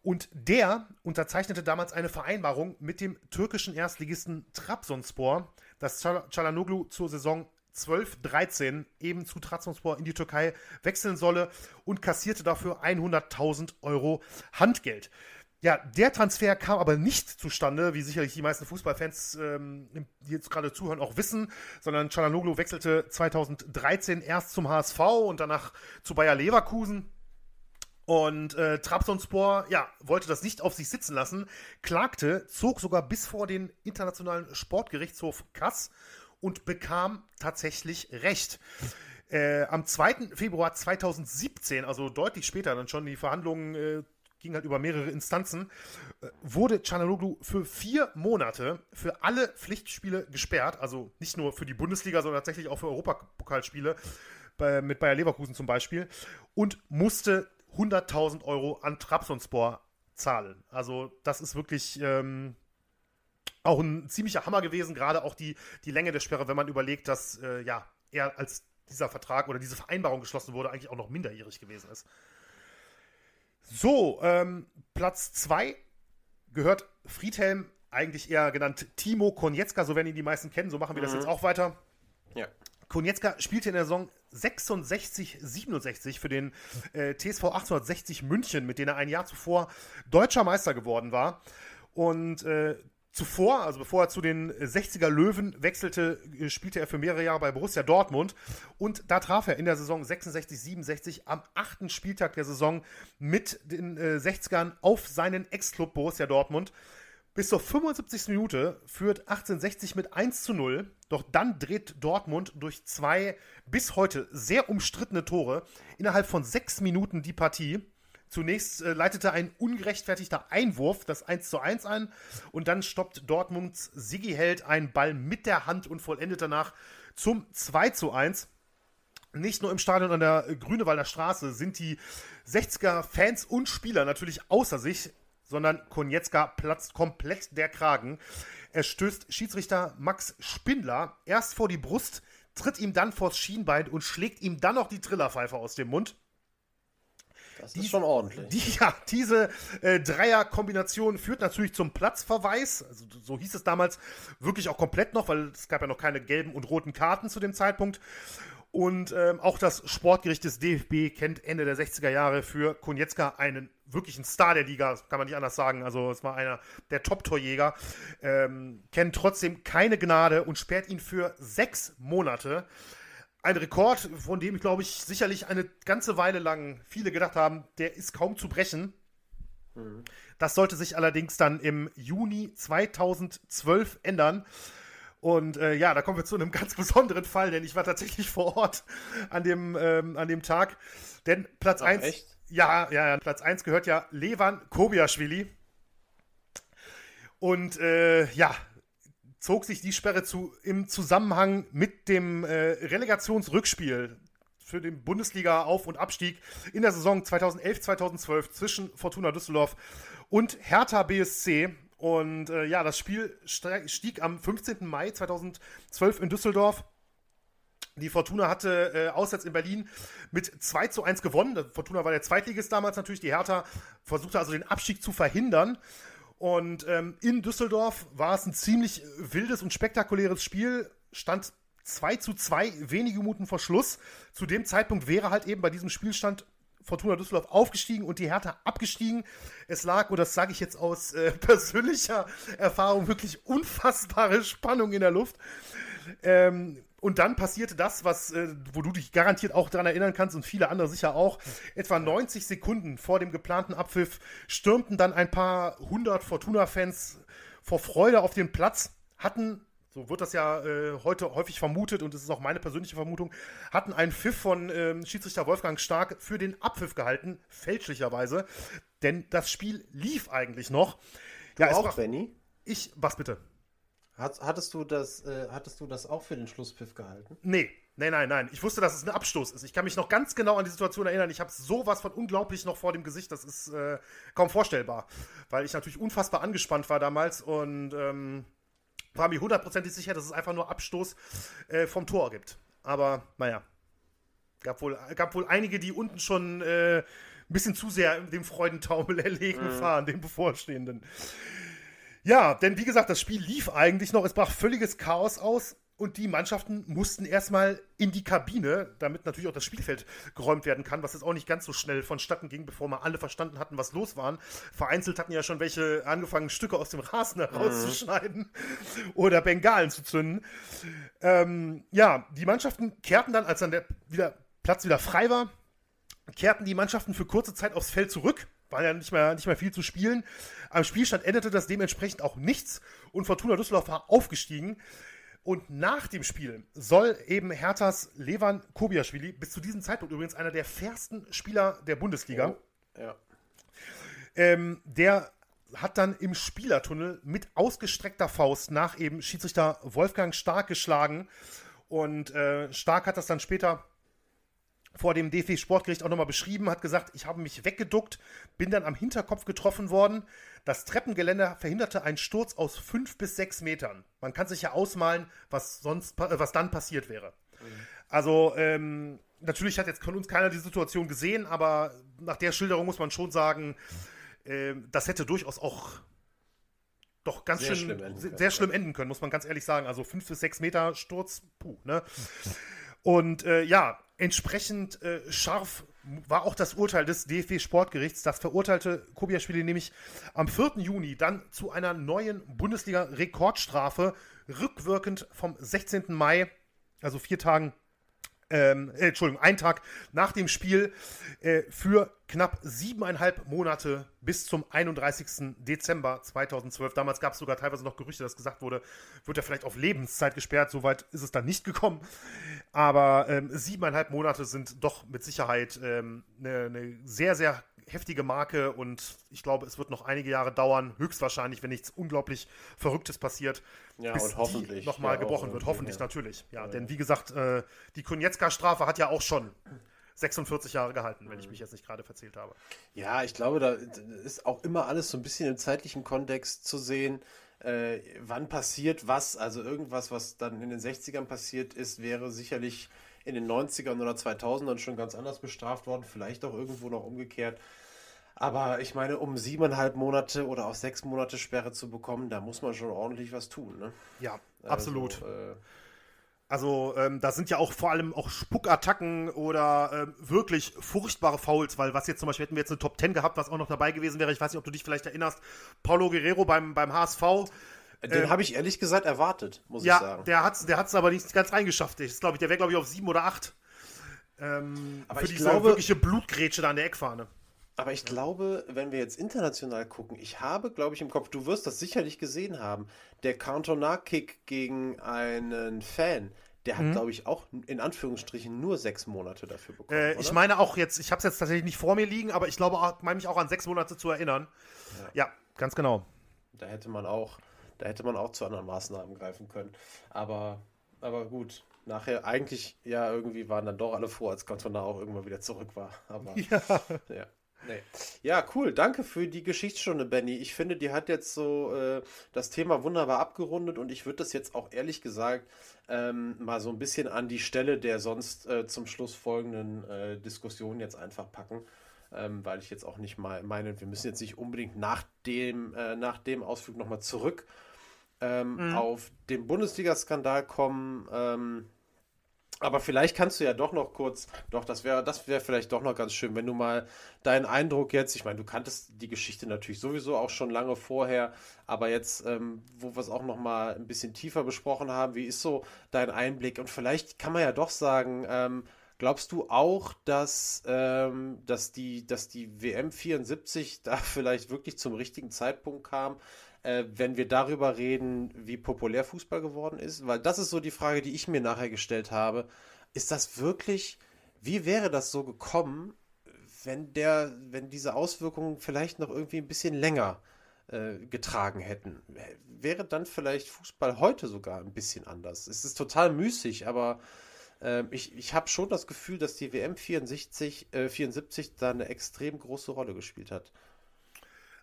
Und der unterzeichnete damals eine Vereinbarung mit dem türkischen Erstligisten Trabzonspor, dass Çalhanoğlu zur Saison 12-13 eben zu Trabzonspor in die Türkei wechseln solle und kassierte dafür 100.000 Euro Handgeld. Ja, der Transfer kam aber nicht zustande, wie sicherlich die meisten Fußballfans, ähm, die jetzt gerade zuhören, auch wissen, sondern Çalhanoğlu wechselte 2013 erst zum HSV und danach zu Bayer Leverkusen. Und äh, Trabzonspor, ja, wollte das nicht auf sich sitzen lassen, klagte, zog sogar bis vor den Internationalen Sportgerichtshof Kass und bekam tatsächlich Recht. Äh, am 2. Februar 2017, also deutlich später dann schon, die Verhandlungen äh, ging halt über mehrere Instanzen, äh, wurde Canaloglu für vier Monate für alle Pflichtspiele gesperrt, also nicht nur für die Bundesliga, sondern tatsächlich auch für Europapokalspiele, bei, mit Bayer Leverkusen zum Beispiel, und musste 100.000 Euro an Trabzonspor zahlen. Also das ist wirklich ähm, auch ein ziemlicher Hammer gewesen, gerade auch die, die Länge der Sperre, wenn man überlegt, dass äh, ja, er als dieser Vertrag oder diese Vereinbarung geschlossen wurde, eigentlich auch noch minderjährig gewesen ist. So, ähm, Platz 2 gehört Friedhelm, eigentlich eher genannt Timo Konietzka, so werden ihn die meisten kennen, so machen wir mhm. das jetzt auch weiter. Ja. Konietzka spielte in der Saison 66-67 für den äh, TSV 1860 München, mit denen er ein Jahr zuvor deutscher Meister geworden war. Und äh, Zuvor, also bevor er zu den 60er Löwen wechselte, äh, spielte er für mehrere Jahre bei Borussia Dortmund. Und da traf er in der Saison 66, 67 am achten Spieltag der Saison mit den äh, 60ern auf seinen Ex-Club Borussia Dortmund. Bis zur 75. Minute führt 1860 mit 1 zu 0. Doch dann dreht Dortmund durch zwei bis heute sehr umstrittene Tore innerhalb von sechs Minuten die Partie. Zunächst äh, leitete ein ungerechtfertigter Einwurf das 1 zu 1 ein und dann stoppt Dortmunds Sigi Held einen Ball mit der Hand und vollendet danach zum 2 zu 1. Nicht nur im Stadion an der Grünewalder Straße sind die 60er Fans und Spieler natürlich außer sich, sondern Konietzka platzt komplett der Kragen. Er stößt Schiedsrichter Max Spindler erst vor die Brust, tritt ihm dann vors Schienbein und schlägt ihm dann noch die Trillerpfeife aus dem Mund. Das ist die, schon ordentlich. Die, ja, diese äh, Dreier-Kombination führt natürlich zum Platzverweis. Also, so hieß es damals wirklich auch komplett noch, weil es gab ja noch keine gelben und roten Karten zu dem Zeitpunkt. Und ähm, auch das Sportgericht des DFB kennt Ende der 60er Jahre für Konietzka einen wirklichen Star der Liga, kann man nicht anders sagen. Also es war einer der Top-Torjäger. Ähm, kennt trotzdem keine Gnade und sperrt ihn für sechs Monate ein Rekord, von dem, glaube ich, sicherlich eine ganze Weile lang viele gedacht haben, der ist kaum zu brechen. Mhm. Das sollte sich allerdings dann im Juni 2012 ändern. Und äh, ja, da kommen wir zu einem ganz besonderen Fall, denn ich war tatsächlich vor Ort an dem, ähm, an dem Tag. Denn Platz 1. Ja, ja, ja, Platz 1 gehört ja Levan Kobiaschwili. Und äh, ja, zog sich die Sperre zu, im Zusammenhang mit dem äh, Relegationsrückspiel für den Bundesliga-Auf- und Abstieg in der Saison 2011-2012 zwischen Fortuna Düsseldorf und Hertha BSC. Und äh, ja, das Spiel stieg am 15. Mai 2012 in Düsseldorf. Die Fortuna hatte äh, auswärts in Berlin mit 2 zu 1 gewonnen. Fortuna war der Zweitligist damals natürlich. Die Hertha versuchte also den Abstieg zu verhindern. Und ähm, in Düsseldorf war es ein ziemlich wildes und spektakuläres Spiel. Stand 2 zu 2, wenige Minuten vor Schluss. Zu dem Zeitpunkt wäre halt eben bei diesem Spielstand Fortuna Düsseldorf aufgestiegen und die Hertha abgestiegen. Es lag, und das sage ich jetzt aus äh, persönlicher Erfahrung, wirklich unfassbare Spannung in der Luft. Ähm, und dann passierte das, was, äh, wo du dich garantiert auch daran erinnern kannst und viele andere sicher auch. Etwa 90 Sekunden vor dem geplanten Abpfiff stürmten dann ein paar hundert Fortuna-Fans vor Freude auf den Platz, hatten so wird das ja äh, heute häufig vermutet und das ist auch meine persönliche Vermutung, hatten einen Pfiff von ähm, Schiedsrichter Wolfgang Stark für den Abpfiff gehalten, fälschlicherweise, denn das Spiel lief eigentlich noch. Du ja, auch, Benny? Ich, was bitte? Hat, hattest, du das, äh, hattest du das auch für den Schlusspfiff gehalten? Nee, nein, nein, nein. Ich wusste, dass es ein Abstoß ist. Ich kann mich noch ganz genau an die Situation erinnern. Ich habe sowas von unglaublich noch vor dem Gesicht. Das ist äh, kaum vorstellbar. Weil ich natürlich unfassbar angespannt war damals und ähm, war mir hundertprozentig sicher, dass es einfach nur Abstoß äh, vom Tor gibt. Aber naja, gab wohl, gab wohl einige, die unten schon äh, ein bisschen zu sehr dem Freudentaumel erlegen mhm. fahren, dem bevorstehenden. Ja, denn wie gesagt, das Spiel lief eigentlich noch. Es brach völliges Chaos aus. Und die Mannschaften mussten erstmal in die Kabine, damit natürlich auch das Spielfeld geräumt werden kann, was jetzt auch nicht ganz so schnell vonstatten ging, bevor mal alle verstanden hatten, was los war. Vereinzelt hatten ja schon welche angefangen, Stücke aus dem Rasen herauszuschneiden mhm. oder Bengalen zu zünden. Ähm, ja, die Mannschaften kehrten dann, als dann der wieder, Platz wieder frei war, kehrten die Mannschaften für kurze Zeit aufs Feld zurück war ja nicht mehr, nicht mehr viel zu spielen. Am Spielstand endete das dementsprechend auch nichts und Fortuna Düsseldorf war aufgestiegen. Und nach dem Spiel soll eben Herthas Levan Kobiaschwili, bis zu diesem Zeitpunkt übrigens einer der fairsten Spieler der Bundesliga, oh, ja. ähm, der hat dann im Spielertunnel mit ausgestreckter Faust nach eben Schiedsrichter Wolfgang Stark geschlagen. Und äh, Stark hat das dann später vor dem DFB Sportgericht auch nochmal beschrieben, hat gesagt, ich habe mich weggeduckt, bin dann am Hinterkopf getroffen worden. Das Treppengeländer verhinderte einen Sturz aus fünf bis sechs Metern. Man kann sich ja ausmalen, was sonst, äh, was dann passiert wäre. Mhm. Also, ähm, natürlich hat jetzt von uns keiner die Situation gesehen, aber nach der Schilderung muss man schon sagen, äh, das hätte durchaus auch doch ganz sehr schön, schlimm sehr, sehr schlimm enden können, muss man ganz ehrlich sagen. Also fünf bis sechs Meter Sturz, puh, ne? Und äh, ja, entsprechend äh, scharf war auch das Urteil des DFB Sportgerichts. Das verurteilte Kobiaschwili nämlich am 4. Juni dann zu einer neuen Bundesliga-Rekordstrafe, rückwirkend vom 16. Mai, also vier Tagen ähm, äh, Entschuldigung, einen Tag nach dem Spiel äh, für knapp siebeneinhalb Monate bis zum 31. Dezember 2012. Damals gab es sogar teilweise noch Gerüchte, dass gesagt wurde, wird er vielleicht auf Lebenszeit gesperrt. Soweit ist es dann nicht gekommen. Aber ähm, siebeneinhalb Monate sind doch mit Sicherheit eine ähm, ne, ne sehr, sehr heftige Marke und ich glaube, es wird noch einige Jahre dauern, höchstwahrscheinlich, wenn nichts unglaublich Verrücktes passiert, ja, bis und hoffentlich nochmal ja, gebrochen wird. Hoffentlich ja. natürlich. Ja, ja, denn wie gesagt, äh, die Konietzka-Strafe hat ja auch schon 46 Jahre gehalten, wenn ich mich jetzt nicht gerade verzählt habe. Ja, ich glaube, da ist auch immer alles so ein bisschen im zeitlichen Kontext zu sehen. Äh, wann passiert was? Also irgendwas, was dann in den 60ern passiert ist, wäre sicherlich in den 90ern oder 2000ern schon ganz anders bestraft worden, vielleicht auch irgendwo noch umgekehrt. Aber ich meine, um siebeneinhalb Monate oder auch sechs Monate Sperre zu bekommen, da muss man schon ordentlich was tun. Ne? Ja, also, absolut. Äh, also ähm, da sind ja auch vor allem auch Spuckattacken oder ähm, wirklich furchtbare Fouls, weil was jetzt zum Beispiel hätten wir jetzt eine Top 10 gehabt, was auch noch dabei gewesen wäre, ich weiß nicht, ob du dich vielleicht erinnerst, Paulo Guerrero beim, beim HSV, den ähm, habe ich ehrlich gesagt erwartet, muss ja, ich sagen. Der hat es der hat's aber nicht ganz reingeschafft. Ich glaube, der wäre, glaube ich, auf sieben oder acht. Ähm, aber für ich diese glaube, wirkliche Blutgrätsche da an der Eckfahne. Aber ich glaube, wenn wir jetzt international gucken, ich habe, glaube ich, im Kopf, du wirst das sicherlich gesehen haben, der Counter-Kick gegen einen Fan, der hat, mhm. glaube ich, auch in Anführungsstrichen nur sechs Monate dafür bekommen. Äh, ich meine auch jetzt, ich habe es jetzt tatsächlich nicht vor mir liegen, aber ich glaube, meine mich auch an sechs Monate zu erinnern. Ja. ja, ganz genau. Da hätte man auch da hätte man auch zu anderen Maßnahmen greifen können. Aber, aber gut, nachher eigentlich ja irgendwie waren dann doch alle froh, als Cantona auch irgendwann wieder zurück war. Aber ja. ja. Nee. Ja, cool. Danke für die Geschichtsstunde, Benny. Ich finde, die hat jetzt so äh, das Thema wunderbar abgerundet und ich würde das jetzt auch ehrlich gesagt ähm, mal so ein bisschen an die Stelle der sonst äh, zum Schluss folgenden äh, Diskussion jetzt einfach packen ähm, weil ich jetzt auch nicht mal meine, wir müssen jetzt nicht unbedingt nach dem, äh, nach dem Ausflug nochmal zurück ähm, mhm. auf den Bundesliga-Skandal kommen. Ähm, aber vielleicht kannst du ja doch noch kurz, doch, das wäre das wäre vielleicht doch noch ganz schön, wenn du mal deinen Eindruck jetzt, ich meine, du kanntest die Geschichte natürlich sowieso auch schon lange vorher, aber jetzt, ähm, wo wir es auch noch mal ein bisschen tiefer besprochen haben, wie ist so dein Einblick? Und vielleicht kann man ja doch sagen, ähm, Glaubst du auch, dass, ähm, dass, die, dass die WM 74 da vielleicht wirklich zum richtigen Zeitpunkt kam, äh, wenn wir darüber reden, wie populär Fußball geworden ist? Weil das ist so die Frage, die ich mir nachher gestellt habe. Ist das wirklich, wie wäre das so gekommen, wenn, der, wenn diese Auswirkungen vielleicht noch irgendwie ein bisschen länger äh, getragen hätten? Wäre dann vielleicht Fußball heute sogar ein bisschen anders? Es ist total müßig, aber ähm, ich ich habe schon das Gefühl, dass die WM 64, äh, 74 da eine extrem große Rolle gespielt hat.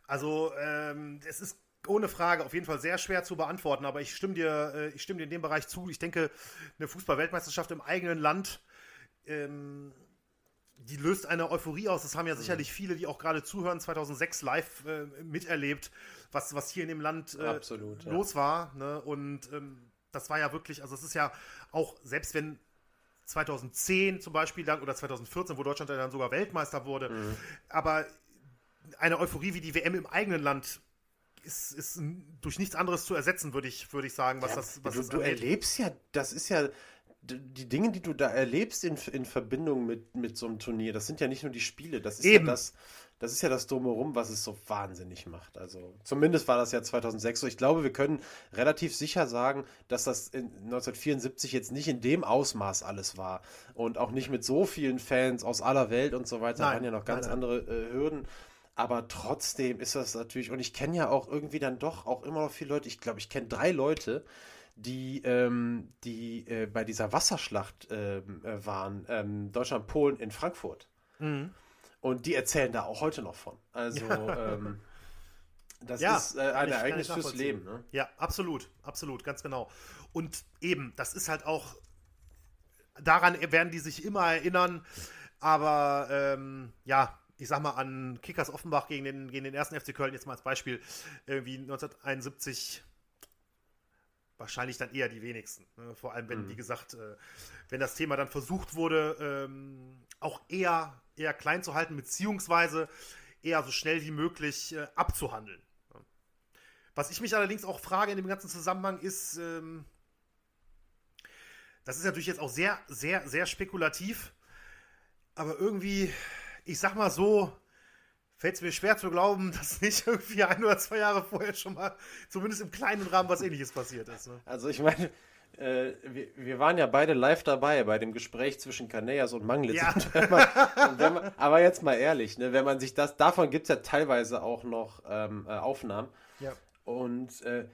Also, ähm, es ist ohne Frage auf jeden Fall sehr schwer zu beantworten, aber ich stimme dir, äh, ich stimme dir in dem Bereich zu. Ich denke, eine Fußball-Weltmeisterschaft im eigenen Land, ähm, die löst eine Euphorie aus. Das haben ja sicherlich mhm. viele, die auch gerade zuhören, 2006 live äh, miterlebt, was, was hier in dem Land äh, Absolut, los ja. war. Ne? Und ähm, das war ja wirklich, also es ist ja auch, selbst wenn 2010 zum Beispiel dann oder 2014, wo Deutschland dann sogar Weltmeister wurde. Mhm. Aber eine Euphorie wie die WM im eigenen Land ist, ist durch nichts anderes zu ersetzen, würde ich, würd ich sagen, was ja, das was Du, das du erlebst ja, das ist ja die Dinge, die du da erlebst in, in Verbindung mit, mit so einem Turnier, das sind ja nicht nur die Spiele, das ist Eben. ja das, das ist ja das Drumherum, was es so wahnsinnig macht. Also zumindest war das ja 2006 so. Ich glaube, wir können relativ sicher sagen, dass das in 1974 jetzt nicht in dem Ausmaß alles war und auch nicht mit so vielen Fans aus aller Welt und so weiter. Da waren ja noch ganz nein, nein. andere äh, Hürden. Aber trotzdem ist das natürlich, und ich kenne ja auch irgendwie dann doch auch immer noch viele Leute, ich glaube, ich kenne drei Leute, die, ähm, die äh, bei dieser Wasserschlacht ähm, äh, waren, ähm, Deutschland-Polen in Frankfurt. Mhm. Und die erzählen da auch heute noch von. Also, ja. ähm, das ja, ist äh, ein Ereignis fürs Leben. Ne? Ja, absolut, absolut, ganz genau. Und eben, das ist halt auch, daran werden die sich immer erinnern, aber ähm, ja, ich sag mal an Kickers Offenbach gegen den, gegen den ersten FC Köln, jetzt mal als Beispiel, irgendwie 1971 wahrscheinlich dann eher die wenigsten. Ne? Vor allem, wenn, mhm. wie gesagt, äh, wenn das Thema dann versucht wurde, ähm, auch eher, eher klein zu halten, beziehungsweise eher so schnell wie möglich äh, abzuhandeln. Was ich mich allerdings auch frage in dem ganzen Zusammenhang ist, ähm, das ist natürlich jetzt auch sehr, sehr, sehr spekulativ, aber irgendwie, ich sag mal so, fällt es mir schwer zu glauben, dass nicht irgendwie ein oder zwei Jahre vorher schon mal, zumindest im kleinen Rahmen, was ähnliches passiert ist. Ne? Also ich meine, äh, wir, wir, waren ja beide live dabei bei dem Gespräch zwischen Canellas und Manglitz. Ja. Aber jetzt mal ehrlich, ne, wenn man sich das, davon gibt es ja teilweise auch noch ähm, äh, Aufnahmen. Ja. Und äh,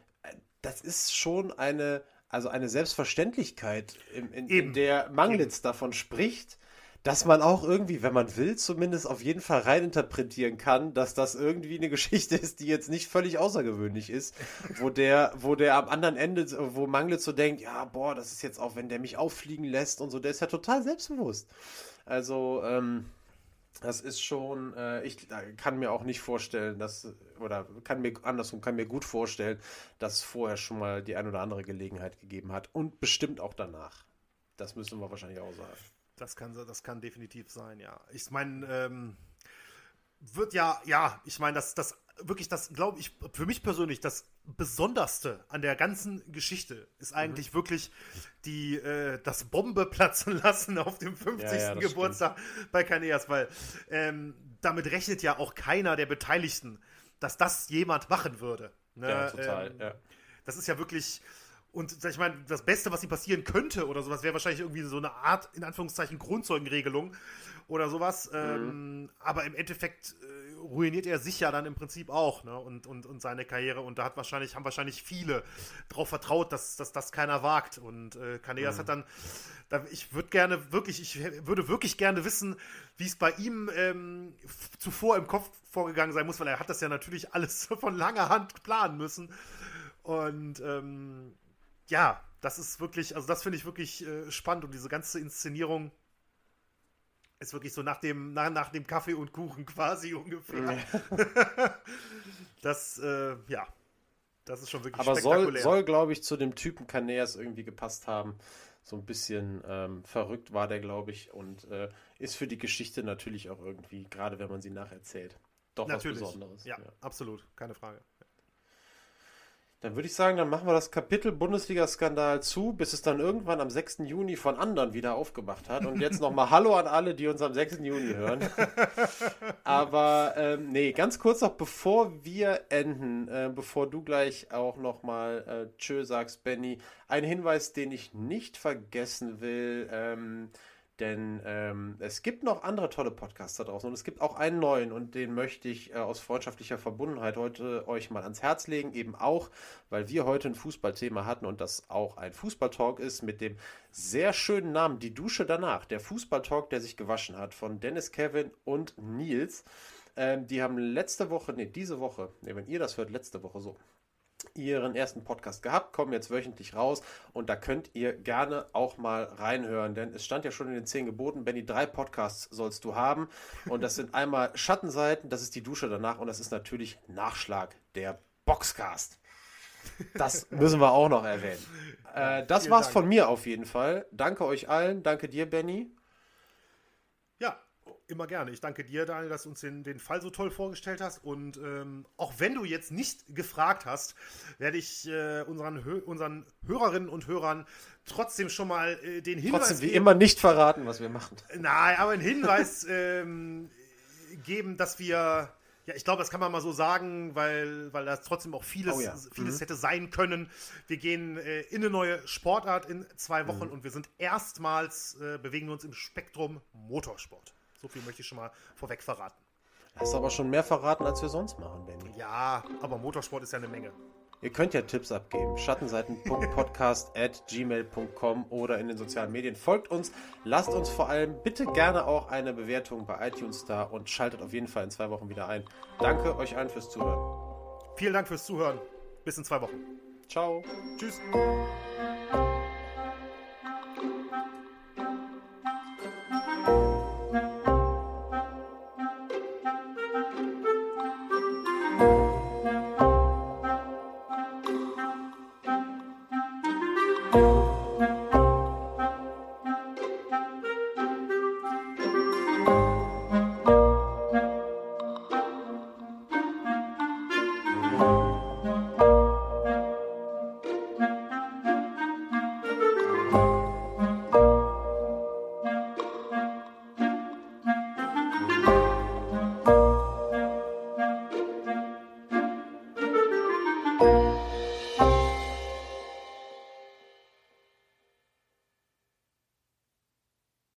das ist schon eine, also eine Selbstverständlichkeit, in, in, in der Manglitz Eben. davon spricht, dass man auch irgendwie, wenn man will, zumindest auf jeden Fall reininterpretieren kann, dass das irgendwie eine Geschichte ist, die jetzt nicht völlig außergewöhnlich ist, wo der, wo der am anderen Ende, wo Manglitz so denkt, ja, boah, das ist jetzt auch, wenn der mich auffliegen lässt und so, der ist ja total selbstbewusst. Also, ähm, das ist schon, äh, ich kann mir auch nicht vorstellen, dass, oder kann mir andersrum, kann mir gut vorstellen, dass vorher schon mal die ein oder andere Gelegenheit gegeben hat und bestimmt auch danach. Das müssen wir wahrscheinlich auch sagen. Das kann, das kann definitiv sein, ja. Ich meine, ähm, wird ja, ja, ich meine, das, das wirklich das, glaube ich, für mich persönlich das Besonderste an der ganzen Geschichte ist mhm. eigentlich mhm. wirklich die, äh, das Bombe platzen lassen auf dem 50. Ja, ja, Geburtstag stimmt. bei Kaneas, weil ähm, damit rechnet ja auch keiner der Beteiligten, dass das jemand machen würde. Ne? Ja, total, ähm, ja. Das ist ja wirklich, und ich meine, das Beste, was ihm passieren könnte oder sowas, wäre wahrscheinlich irgendwie so eine Art, in Anführungszeichen, Grundzeugenregelung oder sowas. Mhm. Ähm, aber im Endeffekt äh, ruiniert er sich ja dann im Prinzip auch, ne? Und, und, und seine Karriere. Und da hat wahrscheinlich, haben wahrscheinlich viele darauf vertraut, dass, dass das keiner wagt. Und äh, Kaneas mhm. hat dann, da, ich würde gerne wirklich, ich würde wirklich gerne wissen, wie es bei ihm ähm, zuvor im Kopf vorgegangen sein muss, weil er hat das ja natürlich alles von langer Hand planen müssen. Und ähm, ja, das ist wirklich, also das finde ich wirklich äh, spannend und diese ganze Inszenierung ist wirklich so nach dem, nach, nach dem Kaffee und Kuchen quasi ungefähr. das, äh, ja, das ist schon wirklich Aber soll, soll glaube ich, zu dem Typen Caneas irgendwie gepasst haben. So ein bisschen ähm, verrückt war der, glaube ich, und äh, ist für die Geschichte natürlich auch irgendwie, gerade wenn man sie nacherzählt, doch natürlich. was Besonderes. Ja, ja, absolut, keine Frage. Dann würde ich sagen, dann machen wir das Kapitel Bundesliga-Skandal zu, bis es dann irgendwann am 6. Juni von anderen wieder aufgemacht hat. Und jetzt nochmal Hallo an alle, die uns am 6. Juni hören. Aber ähm, nee, ganz kurz noch, bevor wir enden, äh, bevor du gleich auch nochmal äh, Tschö sagst, Benny, ein Hinweis, den ich nicht vergessen will. Ähm, denn ähm, es gibt noch andere tolle Podcasts da draußen und es gibt auch einen neuen und den möchte ich äh, aus freundschaftlicher Verbundenheit heute euch mal ans Herz legen. Eben auch, weil wir heute ein Fußballthema hatten und das auch ein Fußballtalk ist mit dem sehr schönen Namen Die Dusche danach. Der Fußballtalk, der sich gewaschen hat von Dennis, Kevin und Nils. Ähm, die haben letzte Woche, nee, diese Woche, nee, wenn ihr das hört, letzte Woche so, ihren ersten Podcast gehabt, kommen jetzt wöchentlich raus und da könnt ihr gerne auch mal reinhören, denn es stand ja schon in den zehn Geboten, Benny, drei Podcasts sollst du haben und das sind einmal Schattenseiten, das ist die Dusche danach und das ist natürlich Nachschlag, der Boxcast. Das müssen wir auch noch erwähnen. Äh, das war's Dank. von mir auf jeden Fall. Danke euch allen, danke dir, Benny. Immer gerne. Ich danke dir, Daniel, dass du uns den, den Fall so toll vorgestellt hast. Und ähm, auch wenn du jetzt nicht gefragt hast, werde ich äh, unseren, unseren Hörerinnen und Hörern trotzdem schon mal äh, den Hinweis. Trotzdem wie geben, immer nicht verraten, was wir machen. Nein, aber einen Hinweis ähm, geben, dass wir. Ja, ich glaube, das kann man mal so sagen, weil, weil das trotzdem auch vieles, oh ja. vieles mhm. hätte sein können. Wir gehen äh, in eine neue Sportart in zwei Wochen mhm. und wir sind erstmals, äh, bewegen wir uns im Spektrum Motorsport. So viel möchte ich schon mal vorweg verraten. Hast aber schon mehr verraten, als wir sonst machen, Benny. Ja, aber Motorsport ist ja eine Menge. Ihr könnt ja Tipps abgeben. Schattenseiten.podcast at gmail.com oder in den sozialen Medien. Folgt uns, lasst uns vor allem bitte gerne auch eine Bewertung bei iTunes da und schaltet auf jeden Fall in zwei Wochen wieder ein. Danke euch allen fürs Zuhören. Vielen Dank fürs Zuhören. Bis in zwei Wochen. Ciao. Tschüss.